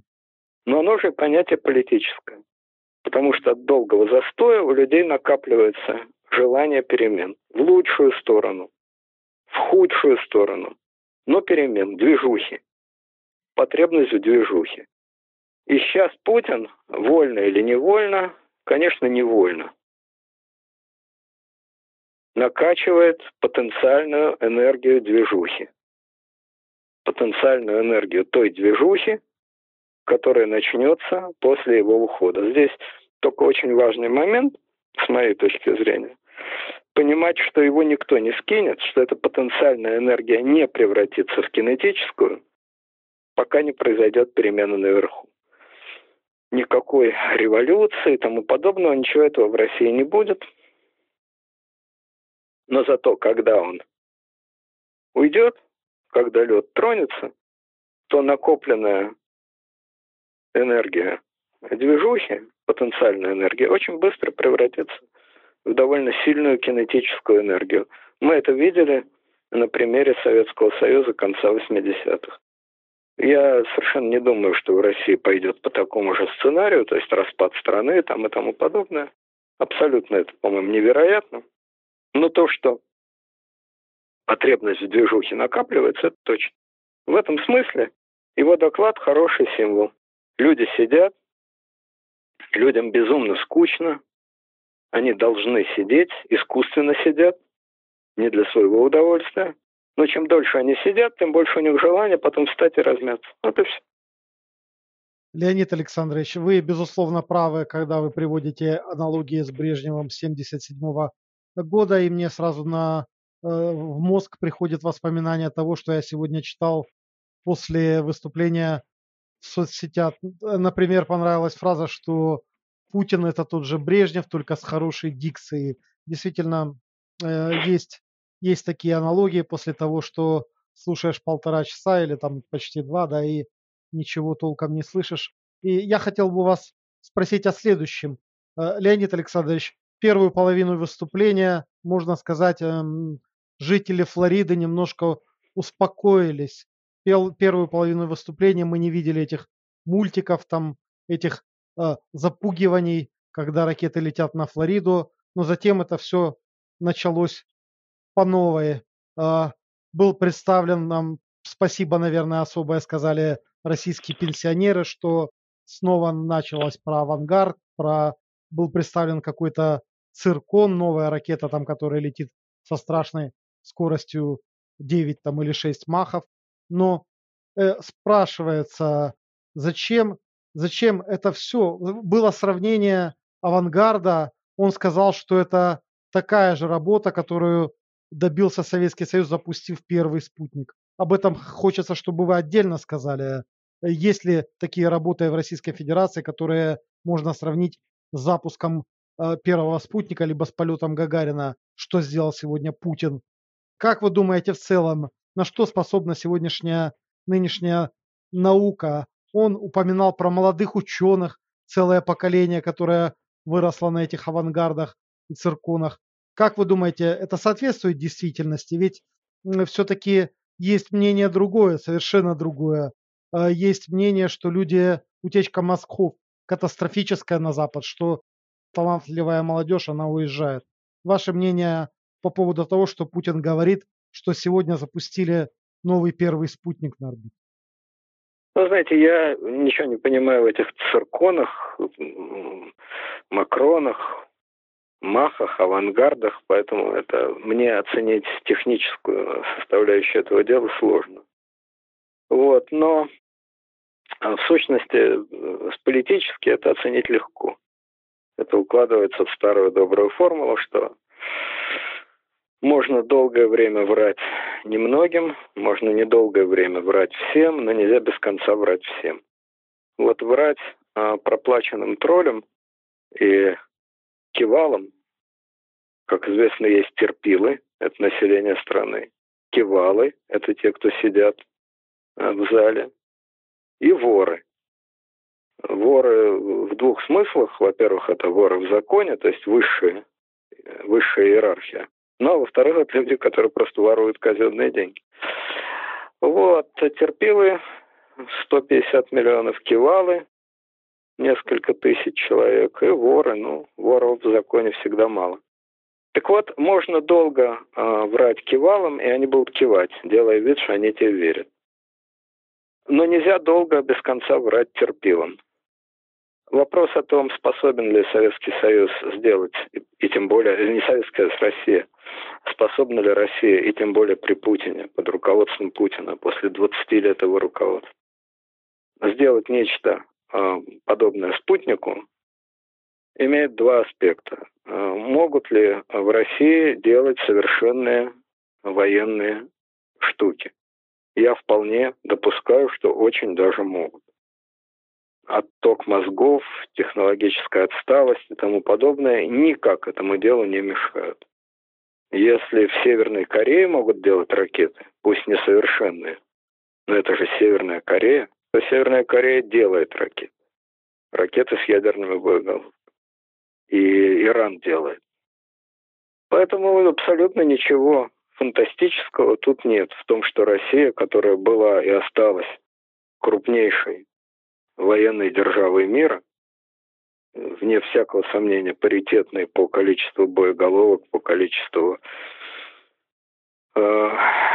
Но оно же понятие политическое. Потому что от долгого застоя у людей накапливается желание перемен в лучшую сторону, в худшую сторону, но перемен, движухи, потребность в движухе. И сейчас Путин, вольно или невольно, конечно, невольно, накачивает потенциальную энергию движухи. Потенциальную энергию той движухи, которая начнется после его ухода. Здесь только очень важный момент, с моей точки зрения, понимать, что его никто не скинет, что эта потенциальная энергия не превратится в кинетическую, пока не произойдет перемена наверху. Никакой революции и тому подобного, ничего этого в России не будет. Но зато, когда он уйдет, когда лед тронется, то накопленная энергия движухи, потенциальная энергия, очень быстро превратится в довольно сильную кинетическую энергию. Мы это видели на примере Советского Союза конца 80-х. Я совершенно не думаю, что в России пойдет по такому же сценарию, то есть распад страны там и тому подобное. Абсолютно это, по-моему, невероятно. Но то, что потребность в движухе накапливается, это точно. В этом смысле его доклад хороший символ. Люди сидят, людям безумно скучно, они должны сидеть, искусственно сидят, не для своего удовольствия. Но чем дольше они сидят, тем больше у них желания потом встать и размяться. Вот и все. Леонид Александрович, вы, безусловно, правы, когда вы приводите аналогии с Брежневым 77 года, и мне сразу на, э, в мозг приходит воспоминание того, что я сегодня читал после выступления соцсетях. Например, понравилась фраза, что Путин это тот же Брежнев, только с хорошей дикцией. Действительно, э, есть, есть такие аналогии после того, что слушаешь полтора часа или там почти два, да, и ничего толком не слышишь. И я хотел бы вас спросить о следующем. Э, Леонид Александрович, первую половину выступления, можно сказать, эм, жители Флориды немножко успокоились. Первую половину выступления мы не видели этих мультиков, там, этих э, запугиваний, когда ракеты летят на Флориду, но затем это все началось по новой. Э, был представлен нам, спасибо, наверное, особое сказали российские пенсионеры, что снова началось про авангард, про был представлен какой-то циркон, новая ракета, там, которая летит со страшной скоростью 9 там, или 6 махов. Но э, спрашивается, зачем зачем это все? Было сравнение авангарда, он сказал, что это такая же работа, которую добился Советский Союз, запустив первый спутник. Об этом хочется, чтобы вы отдельно сказали. Есть ли такие работы в Российской Федерации, которые можно сравнить с запуском э, первого спутника, либо с полетом Гагарина, что сделал сегодня Путин, Как вы думаете в целом, на что способна сегодняшняя нынешняя наука? Он упоминал про молодых ученых, целое поколение, которое выросло на этих авангардах и цирконах. Как вы думаете, это соответствует действительности? Ведь все-таки есть мнение другое, совершенно другое. А, есть мнение, что люди, утечка мозгов катастрофическая на Запад, что талантливая молодежь, она уезжает. Ваше мнение по поводу того, что Путин говорит, что сегодня запустили новый первый спутник на орбиту? Ну, знаете, я ничего не понимаю в этих цирконах, макронах, махах, авангардах, поэтому это мне оценить техническую составляющую этого дела сложно. Вот, но а, в сущности, с политически это оценить легко. Это укладывается в старую добрую формулу, что можно долгое время врать немногим, можно недолгое время врать всем, но нельзя без конца врать всем. Вот врать а, проплаченным троллем и кивалом, как известно, есть терпилы, это население страны, кивалы, это те, кто сидят а, в зале, и воры. Воры в двух смыслах. Во-первых, это воры в законе, то есть высшая, высшая иерархия. Ну, а во-вторых, это люди, которые просто воруют казенные деньги. Вот, терпилы 150 миллионов кивалы, несколько тысяч человек, и воры, ну, воров в законе всегда мало. Так вот, можно долго э, врать кивалам, и они будут кивать, делая вид, что они тебе верят. Но нельзя долго без конца врать терпилам. Вопрос о том, способен ли Советский Союз сделать, и тем более, не Советская, а Россия, способна ли Россия, и тем более при Путине, под руководством Путина, после 20 лет его руководства, сделать нечто э, подобное спутнику, имеет два аспекта. Э, могут ли в России делать совершенные военные штуки? Я вполне допускаю, что очень даже могут отток мозгов, технологическая отсталость и тому подобное никак этому делу не мешают. Если в Северной Корее могут делать ракеты, пусть несовершенные, но это же Северная Корея, то Северная Корея делает ракеты. Ракеты с ядерными боеголовками. И Иран делает. Поэтому абсолютно ничего фантастического тут нет в том, что Россия, которая была и осталась крупнейшей военной державой мира, вне всякого сомнения, паритетной по количеству боеголовок, по количеству э,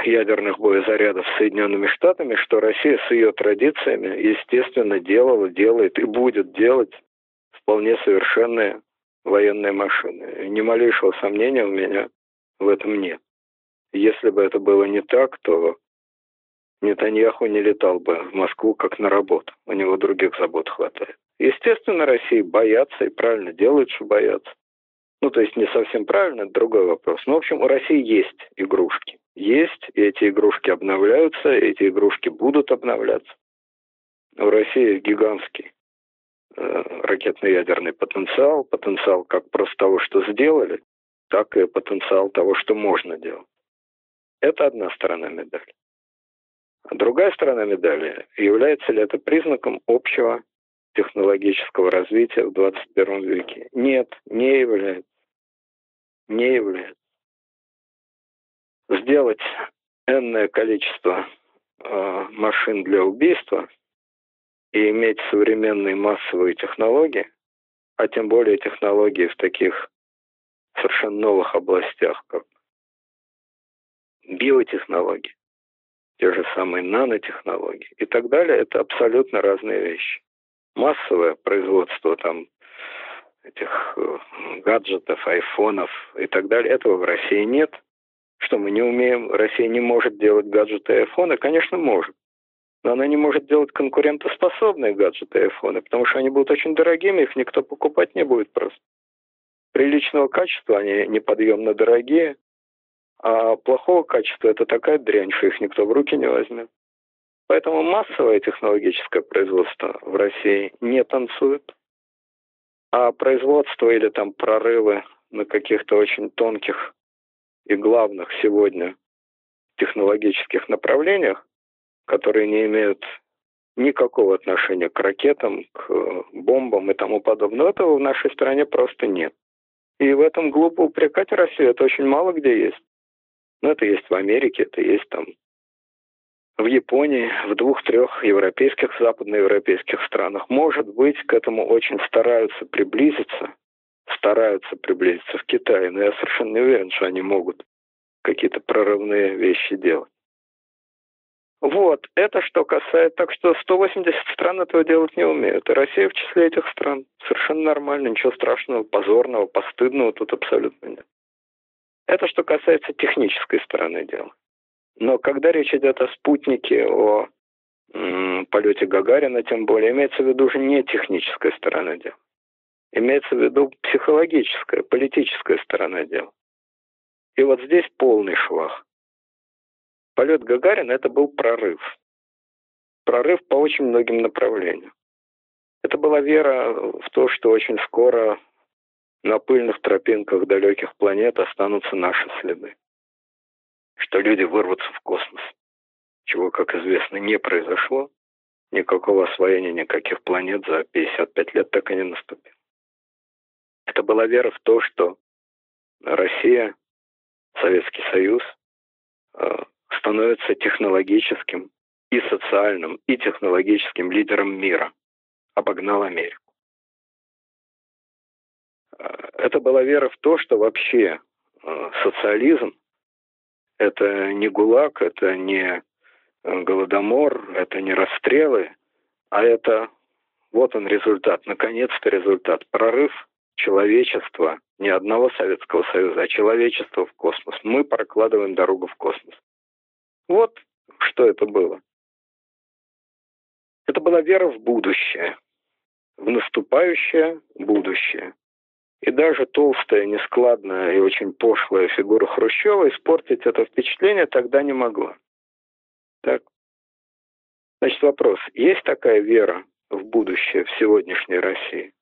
ядерных боезарядов Соединенными Штатами, что Россия с ее традициями, естественно, делала, делает и будет делать вполне совершенные военные машины. Ни малейшего сомнения у меня в этом нет. Если бы это было не так, то Нетаньяху не летал бы в Москву как на работу. У него других забот хватает. Естественно, России боятся и правильно делают, что боятся. Ну, то есть не совсем правильно, это другой вопрос. Но, в общем, у России есть игрушки. Есть, и эти игрушки обновляются, и эти игрушки будут обновляться. У России гигантский э, ракетно-ядерный потенциал, потенциал как просто того, что сделали, так и потенциал того, что можно делать. Это одна сторона медали. Другая сторона медали, является ли это признаком общего технологического развития в 21 веке? Нет, не является. Не является. Сделать энное количество э, машин для убийства и иметь современные массовые технологии, а тем более технологии в таких совершенно новых областях, как биотехнологии, те же самые нанотехнологии и так далее, это абсолютно разные вещи. Массовое производство там этих э, гаджетов, айфонов и так далее, этого в России нет. Что мы не умеем, Россия не может делать гаджеты и айфоны? Конечно, может. Но она не может делать конкурентоспособные гаджеты и айфоны, потому что они будут очень дорогими, их никто покупать не будет просто. Приличного качества они неподъемно дорогие, а плохого качества это такая дрянь, что их никто в руки не возьмет. Поэтому массовое технологическое производство в России не танцует. А производство или там прорывы на каких-то очень тонких и главных сегодня технологических направлениях, которые не имеют никакого отношения к ракетам, к бомбам и тому подобное. Этого в нашей стране просто нет. И в этом глупо упрекать Россию. Это очень мало где есть. Но это есть в Америке, это есть там в Японии, в двух-трех европейских, западноевропейских странах. Может быть, к этому очень стараются приблизиться, стараются приблизиться в Китае, но я совершенно не уверен, что они могут какие-то прорывные вещи делать. Вот, это что касается, так что 180 стран этого делать не умеют. И Россия в числе этих стран. Совершенно нормально, ничего страшного, позорного, постыдного тут абсолютно нет. Это что касается технической стороны дела. Но когда речь идет о спутнике, о полете Гагарина, тем более, имеется в виду уже не техническая сторона дела. Имеется в виду психологическая, политическая сторона дела. И вот здесь полный швах. Полет Гагарина – это был прорыв. Прорыв по очень многим направлениям. Это была вера в то, что очень скоро на пыльных тропинках далеких планет останутся наши следы что люди вырвутся в космос, чего, как известно, не произошло. Никакого освоения никаких планет за 55 лет так и не наступило. Это была вера в то, что Россия, Советский Союз э, становится технологическим и социальным, и технологическим лидером мира. Обогнал Америку. Это была вера в то, что вообще э, социализм это не ГУЛАГ, это не э, Голодомор, это не расстрелы, а это вот он результат, наконец-то результат. Прорыв человечества, не одного Советского Союза, а человечества в космос. Мы прокладываем дорогу в космос. Вот что это было. Это была вера в будущее, в наступающее будущее. И даже толстая, нескладная и очень пошлая фигура Хрущева испортить это впечатление тогда не могла. Так. Значит, вопрос. Есть такая вера в будущее в сегодняшней России?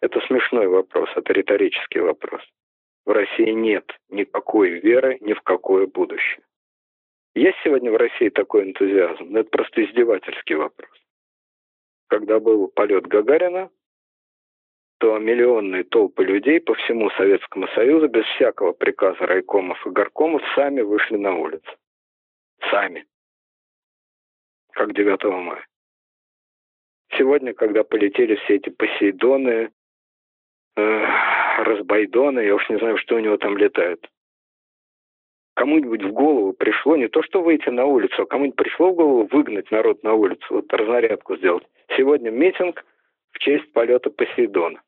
Это смешной вопрос, это риторический вопрос. В России нет никакой веры ни в какое будущее. Есть сегодня в России такой энтузиазм? Но это просто издевательский вопрос. Когда был полет Гагарина, то миллионные толпы людей по всему Советскому Союзу без всякого приказа райкомов и горкомов сами вышли на улицу. Сами. Как 9 мая. Сегодня, когда полетели все эти Посейдоны, э, Разбайдоны, я уж не знаю, что у него там летает. Кому-нибудь в голову пришло не то, что выйти на улицу, а кому-нибудь пришло в голову выгнать народ на улицу, вот разнарядку сделать. Сегодня митинг в честь полета Посейдона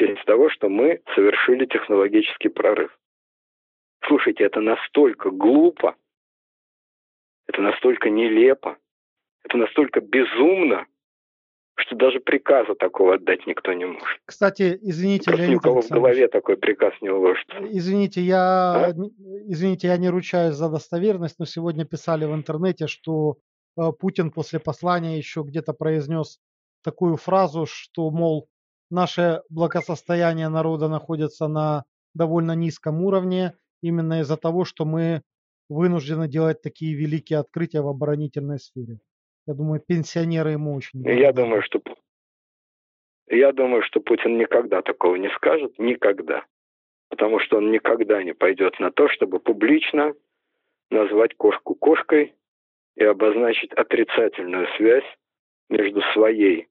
честь того, что мы совершили технологический прорыв. Слушайте, это настолько глупо, это настолько нелепо, это настолько безумно, что даже приказа такого отдать никто не может. Кстати, извините, Просто Леонид никого в голове такой приказ не уложится. Извините, я, а? извините, я не ручаюсь за достоверность, но сегодня писали в интернете, что э, Путин после послания еще где-то произнес такую фразу, что, мол, наше благосостояние народа находится на довольно низком уровне именно из-за того, что мы вынуждены делать такие великие открытия в оборонительной сфере. Я думаю, пенсионеры ему очень. Я думаю, что я думаю, что Путин никогда такого не скажет, никогда. Потому что он никогда не пойдет на то, чтобы публично назвать кошку кошкой и обозначить отрицательную связь между своей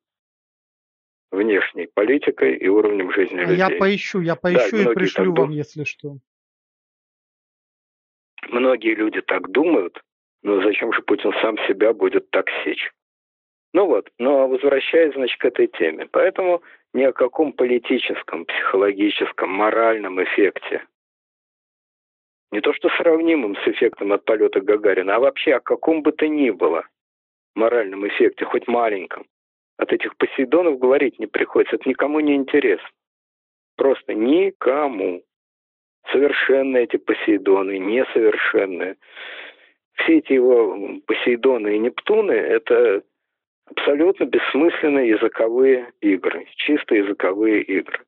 внешней политикой и уровнем жизни людей. Я поищу, я поищу да, и пришлю вам, если что. Многие люди так думают, но зачем же Путин сам себя будет так сечь? Ну вот, но возвращаясь, значит, к этой теме. Поэтому ни о каком политическом, психологическом, моральном эффекте, не то что сравнимым с эффектом от полета Гагарина, а вообще о каком бы то ни было моральном эффекте, хоть маленьком, от этих Посейдонов говорить не приходится. Это никому не интересно. Просто никому. Совершенные эти Посейдоны, несовершенные. Все эти его Посейдоны и Нептуны – это абсолютно бессмысленные языковые игры, чисто языковые игры.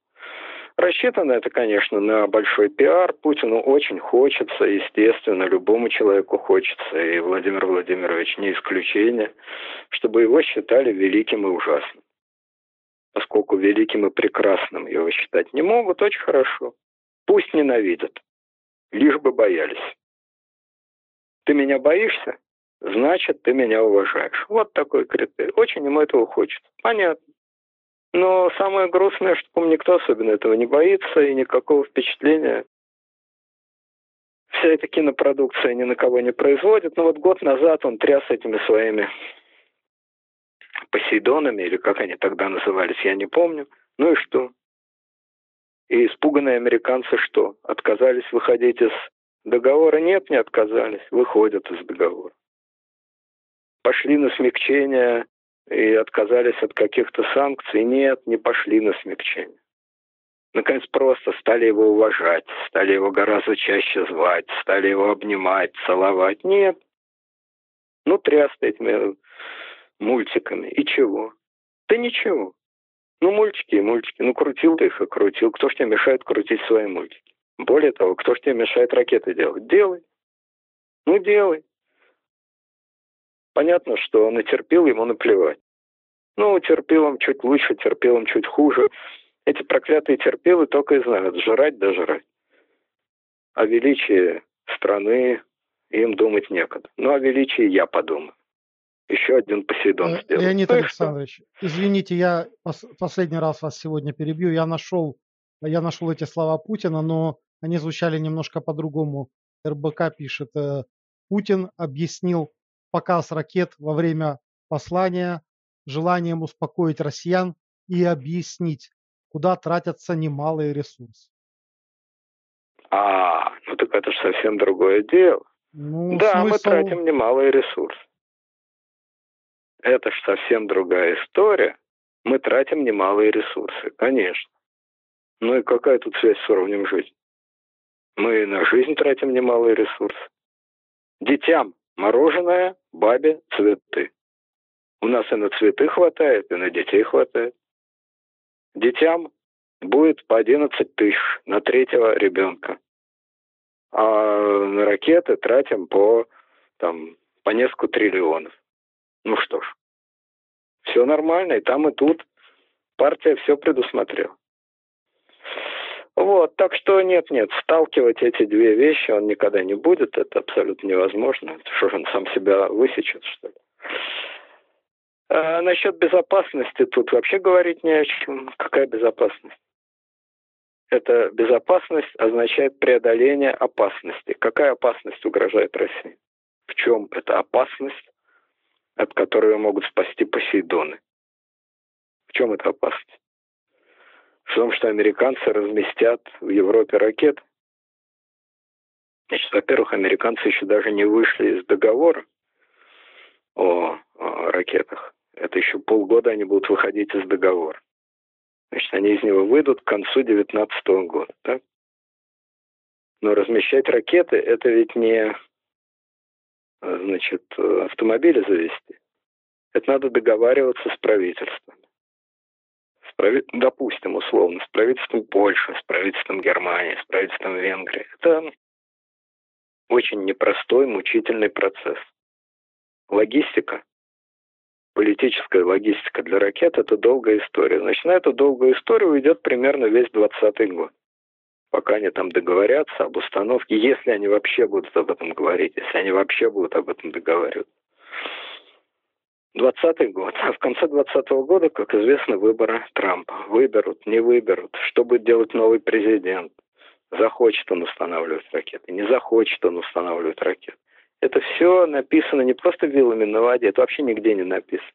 Рассчитано это, конечно, на большой пиар. Путину очень хочется, естественно, любому человеку хочется, и Владимир Владимирович не исключение, чтобы его считали великим и ужасным. Поскольку великим и прекрасным его считать не могут, очень хорошо. Пусть ненавидят, лишь бы боялись. Ты меня боишься? Значит, ты меня уважаешь. Вот такой критерий. Очень ему этого хочется. Понятно. Но самое грустное, что никто особенно этого не боится, и никакого впечатления вся эта кинопродукция ни на кого не производит. Но вот год назад он тряс этими своими Посейдонами, или как они тогда назывались, я не помню. Ну и что? И испуганные американцы что? Отказались выходить из договора? Нет, не отказались. Выходят из договора. Пошли на смягчение и отказались от каких-то санкций. Нет, не пошли на смягчение. Наконец, просто стали его уважать, стали его гораздо чаще звать, стали его обнимать, целовать. Нет. Ну, тряс этими мультиками. И чего? Да ничего. Ну, мультики и мультики. Ну, крутил ты их и крутил. Кто ж тебе мешает крутить свои мультики? Более того, кто ж тебе мешает ракеты делать? Делай. Ну, делай. Понятно, что он и терпел, ему наплевать. Ну, терпилом чуть лучше, терпилом чуть хуже. Эти проклятые терпилы только и знают, жрать да жрать. О величии страны им думать некогда. Ну, о величии я подумаю. Еще один Посейдон э, сделал. Леонид ну, Александрович, извините, я пос последний раз вас сегодня перебью. Я нашел, я нашел эти слова Путина, но они звучали немножко по-другому. РБК пишет, э, Путин объяснил показ ракет во время послания желанием успокоить россиян и объяснить, куда тратятся немалые ресурсы. А, ну так это же совсем другое дело. Ну, да, смысл... мы тратим немалые ресурсы. Это же совсем другая история. Мы тратим немалые ресурсы, конечно. Ну и какая тут связь с уровнем жизни? Мы на жизнь тратим немалые ресурсы. Детям мороженое, бабе цветы. У нас и на цветы хватает, и на детей хватает. Детям будет по 11 тысяч на третьего ребенка. А на ракеты тратим по, там, по несколько триллионов. Ну что ж, все нормально, и там, и тут партия все предусмотрела. Вот, так что нет-нет, сталкивать эти две вещи он никогда не будет, это абсолютно невозможно. Что он сам себя высечет, что ли? А насчет безопасности тут вообще говорить не о чем. Какая безопасность? Это безопасность означает преодоление опасности. Какая опасность угрожает России? В чем эта опасность, от которой могут спасти Посейдоны? В чем эта опасность? В том, что американцы разместят в Европе ракеты. Значит, во-первых, американцы еще даже не вышли из договора о, о ракетах. Это еще полгода они будут выходить из договора. Значит, они из него выйдут к концу 2019 года. Так? Но размещать ракеты – это ведь не значит, автомобили завести. Это надо договариваться с правительством прави... допустим, условно, с правительством Польши, с правительством Германии, с правительством Венгрии. Это очень непростой, мучительный процесс. Логистика, политическая логистика для ракет – это долгая история. Значит, на эту долгую историю уйдет примерно весь 2020 год. Пока они там договорятся об установке, если они вообще будут об этом говорить, если они вообще будут об этом договариваться. 20 год. А в конце 20 года, как известно, выборы Трампа. Выберут, не выберут. Что будет делать новый президент? Захочет он устанавливать ракеты, не захочет он устанавливать ракеты. Это все написано не просто вилами на воде, это вообще нигде не написано.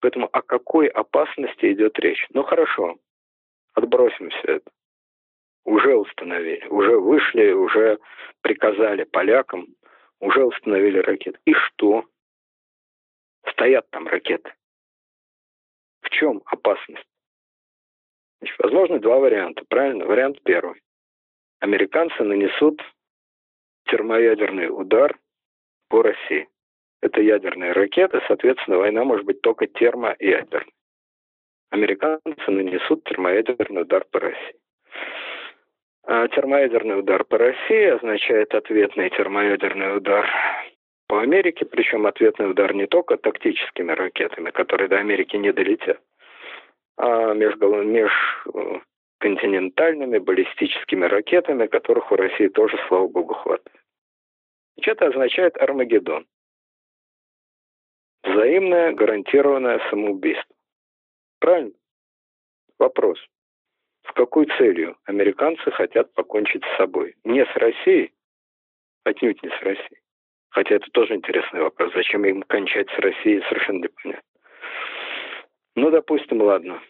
Поэтому о какой опасности идет речь? Ну хорошо, отбросим все это. Уже установили, уже вышли, уже приказали полякам, уже установили ракеты. И что? Стоят там ракеты. В чем опасность? Значит, возможно два варианта, правильно? Вариант первый. Американцы нанесут термоядерный удар по России. Это ядерные ракеты, соответственно, война может быть только термоядерной. Американцы нанесут термоядерный удар по России. А термоядерный удар по России означает ответный термоядерный удар по Америке, причем ответный удар не только тактическими ракетами, которые до Америки не долетят, а межконтинентальными баллистическими ракетами, которых у России тоже, слава богу, хватает. Это означает Армагеддон. Взаимное гарантированное самоубийство. Правильно? Вопрос. С какой целью американцы хотят покончить с собой? Не с Россией, отнюдь не с Россией. Хотя это тоже интересный вопрос. Зачем им кончать с Россией, совершенно непонятно. Ну, допустим, ладно.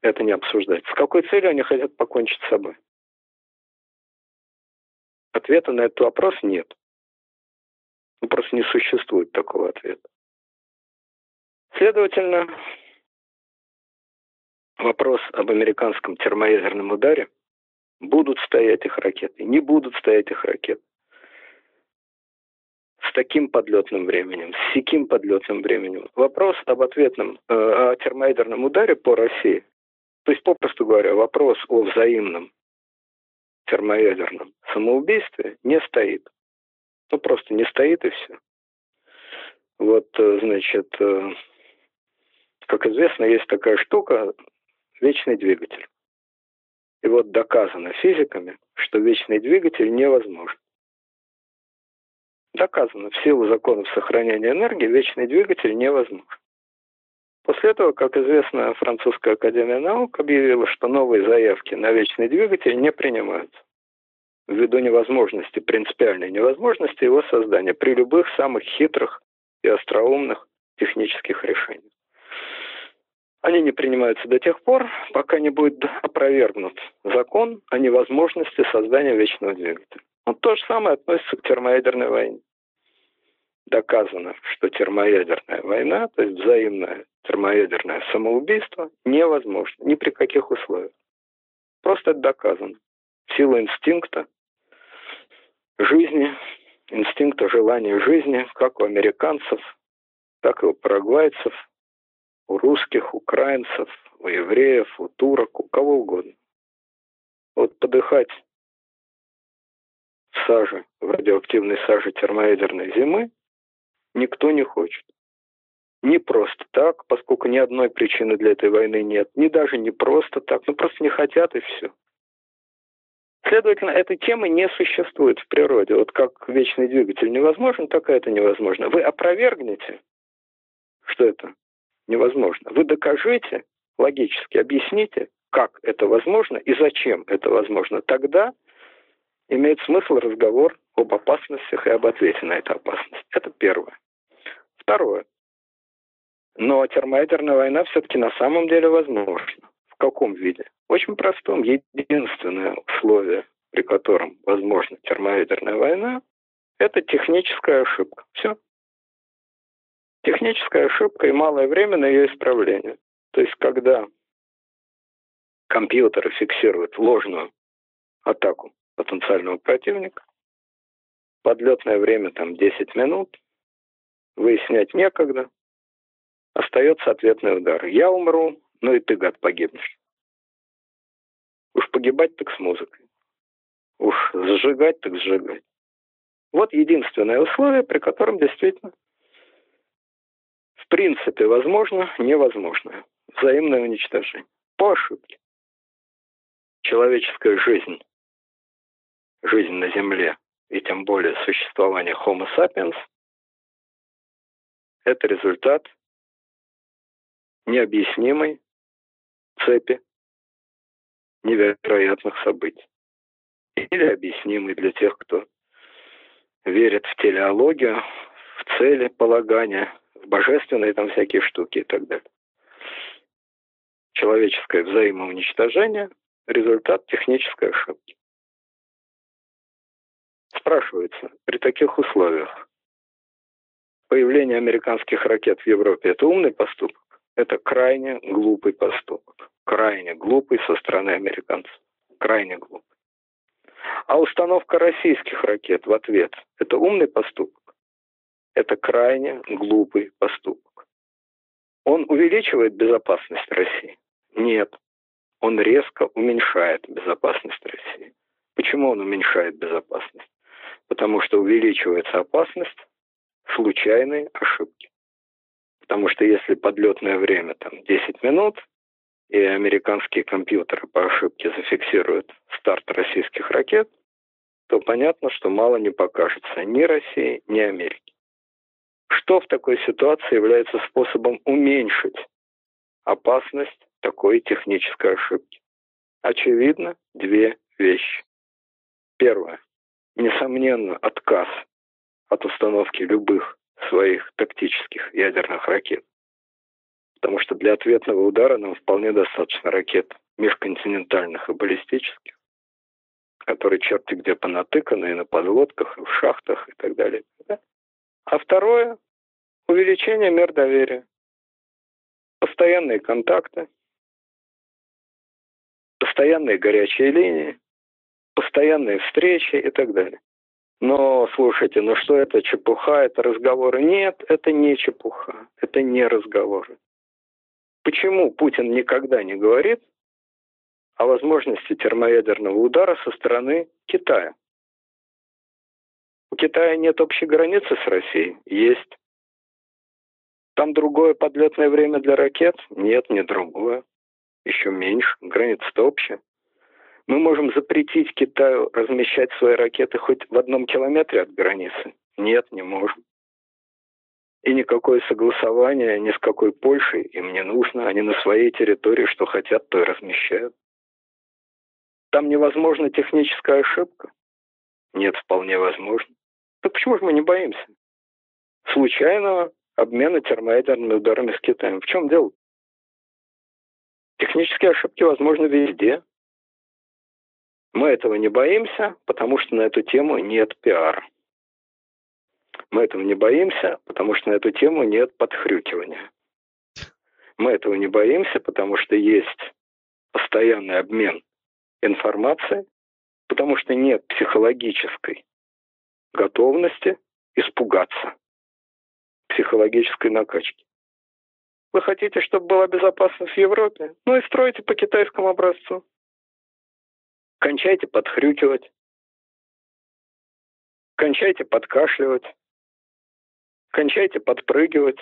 Это не обсуждать. С какой целью они хотят покончить с собой? Ответа на этот вопрос нет. Ну, просто не существует такого ответа. Следовательно, вопрос об американском термоядерном ударе, будут стоять их ракеты, не будут стоять их ракеты. С таким подлетным временем, с сяким подлетным временем. Вопрос об ответном, э, о термоядерном ударе по России, то есть, попросту говоря, вопрос о взаимном термоядерном самоубийстве не стоит. Ну, просто не стоит и все. Вот, э, значит, э, как известно, есть такая штука вечный двигатель. И вот доказано физиками, что вечный двигатель невозможен. Доказано, в силу законов сохранения энергии вечный двигатель невозможен. После этого, как известно, Французская академия наук объявила, что новые заявки на вечный двигатель не принимаются ввиду невозможности, принципиальной невозможности его создания при любых самых хитрых и остроумных технических решениях. Они не принимаются до тех пор, пока не будет опровергнут закон о невозможности создания вечного двигателя. Вот то же самое относится к термоядерной войне. Доказано, что термоядерная война, то есть взаимное термоядерное самоубийство, невозможно ни при каких условиях. Просто это доказано. В силу инстинкта жизни, инстинкта желания жизни, как у американцев, так и у парагвайцев, у русских, украинцев, у евреев, у турок, у кого угодно. Вот подыхать в саже, в радиоактивной саже термоядерной зимы никто не хочет. Не просто так, поскольку ни одной причины для этой войны нет, ни даже не просто так, ну просто не хотят и все. Следовательно, этой темы не существует в природе. Вот как вечный двигатель невозможен, так и это невозможно. Вы опровергнете, что это невозможно. Вы докажите, логически объясните, как это возможно и зачем это возможно. Тогда имеет смысл разговор об опасностях и об ответе на эту опасность. Это первое. Второе. Но термоядерная война все-таки на самом деле возможна. В каком виде? Очень простом. Единственное условие, при котором возможна термоядерная война, это техническая ошибка. Все. Техническая ошибка и малое время на ее исправление. То есть, когда компьютеры фиксируют ложную атаку потенциального противника, подлетное время там 10 минут, выяснять некогда, остается ответный удар. Я умру, ну и ты, гад, погибнешь. Уж погибать так с музыкой. Уж сжигать так сжигать. Вот единственное условие, при котором действительно в принципе возможно невозможное. Взаимное уничтожение. По ошибке. Человеческая жизнь, жизнь на Земле, и тем более существование Homo sapiens, это результат необъяснимой цепи невероятных событий. Или объяснимый для тех, кто верит в телеологию, в цели полагания, в божественные там всякие штуки и так далее. Человеческое взаимоуничтожение – результат технической ошибки. Спрашивается, при таких условиях появление американских ракет в Европе – это умный поступок? Это крайне глупый поступок крайне глупый со стороны американцев. Крайне глупый. А установка российских ракет в ответ – это умный поступок? Это крайне глупый поступок. Он увеличивает безопасность России? Нет. Он резко уменьшает безопасность России. Почему? Он уменьшает безопасность? Потому что увеличивается опасность случайной ошибки. Потому что если подлетное время там 10 минут, и американские компьютеры по ошибке зафиксируют старт российских ракет, то понятно, что мало не покажется ни России, ни Америке. Что в такой ситуации является способом уменьшить опасность такой технической ошибки? Очевидно, две вещи. Первое. Несомненно, отказ от установки любых своих тактических ядерных ракет. Потому что для ответного удара нам вполне достаточно ракет межконтинентальных и баллистических, которые черти где понатыканы и на подводках, и в шахтах и так далее. А второе – увеличение мер доверия. Постоянные контакты, постоянные горячие линии, постоянные встречи и так далее. Но слушайте, ну что это чепуха, это разговоры? Нет, это не чепуха, это не разговоры. Почему Путин никогда не говорит о возможности термоядерного удара со стороны Китая? У Китая нет общей границы с Россией? Есть. Там другое подлетное время для ракет? Нет, не другое. Еще меньше. Граница-то общая. Мы можем запретить Китаю размещать свои ракеты хоть в одном километре от границы? Нет, не можем. И никакое согласование ни с какой Польшей им не нужно. Они на своей территории что хотят, то и размещают. Там невозможна техническая ошибка? Нет, вполне возможно. Так почему же мы не боимся? Случайного обмена термоядерными ударами с Китаем. В чем дело? Технические ошибки возможны везде. Мы этого не боимся, потому что на эту тему нет пиара. Мы этого не боимся, потому что на эту тему нет подхрюкивания. Мы этого не боимся, потому что есть постоянный обмен информацией, потому что нет психологической готовности испугаться психологической накачки. Вы хотите, чтобы была безопасность в Европе? Ну и стройте по китайскому образцу. Кончайте подхрюкивать. Кончайте подкашливать. Кончайте подпрыгивать.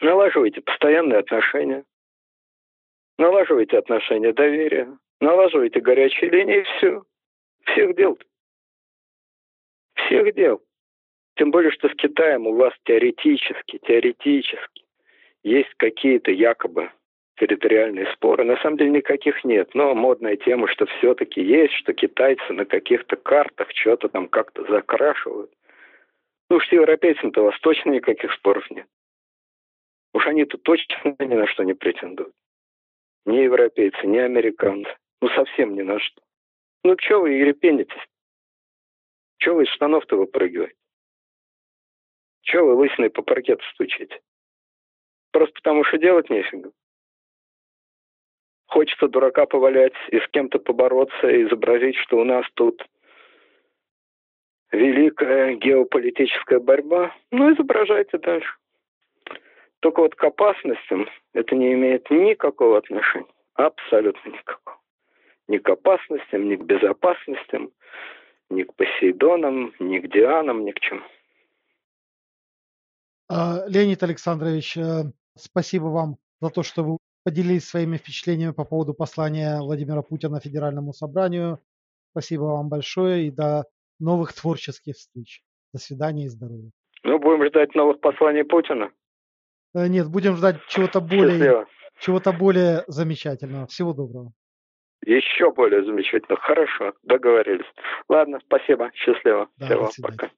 Налаживайте постоянные отношения. Налаживайте отношения доверия. Налаживайте горячие линии все. Всех дел. Всех дел. Тем более, что с Китаем у вас теоретически, теоретически есть какие-то якобы территориальные споры. На самом деле никаких нет, но модная тема, что все-таки есть, что китайцы на каких-то картах что-то там как-то закрашивают. Ну уж с европейцами-то у вас точно никаких споров нет. Уж они-то точно ни на что не претендуют. Ни европейцы, ни американцы. Ну совсем ни на что. Ну что вы ерепенитесь? Чего вы из штанов-то выпрыгиваете? Чего вы лысиной по паркету стучите? Просто потому что делать нефига. Хочется дурака повалять и с кем-то побороться, и изобразить, что у нас тут великая геополитическая борьба. Ну, изображайте дальше. Только вот к опасностям это не имеет никакого отношения. Абсолютно никакого. Ни к опасностям, ни к безопасностям, ни к Посейдонам, ни к Дианам, ни к чему. А, Леонид Александрович, э, спасибо вам за то, что вы поделились своими впечатлениями по поводу послания Владимира Путина Федеральному собранию. Спасибо вам большое и до новых творческих встреч. До свидания и здоровья. Ну, будем ждать новых посланий Путина. Э, нет, будем ждать чего-то более, чего-то более замечательного. Всего доброго. Еще более замечательно. Хорошо, договорились. Ладно, спасибо. Счастливо. Да, Всего, пока.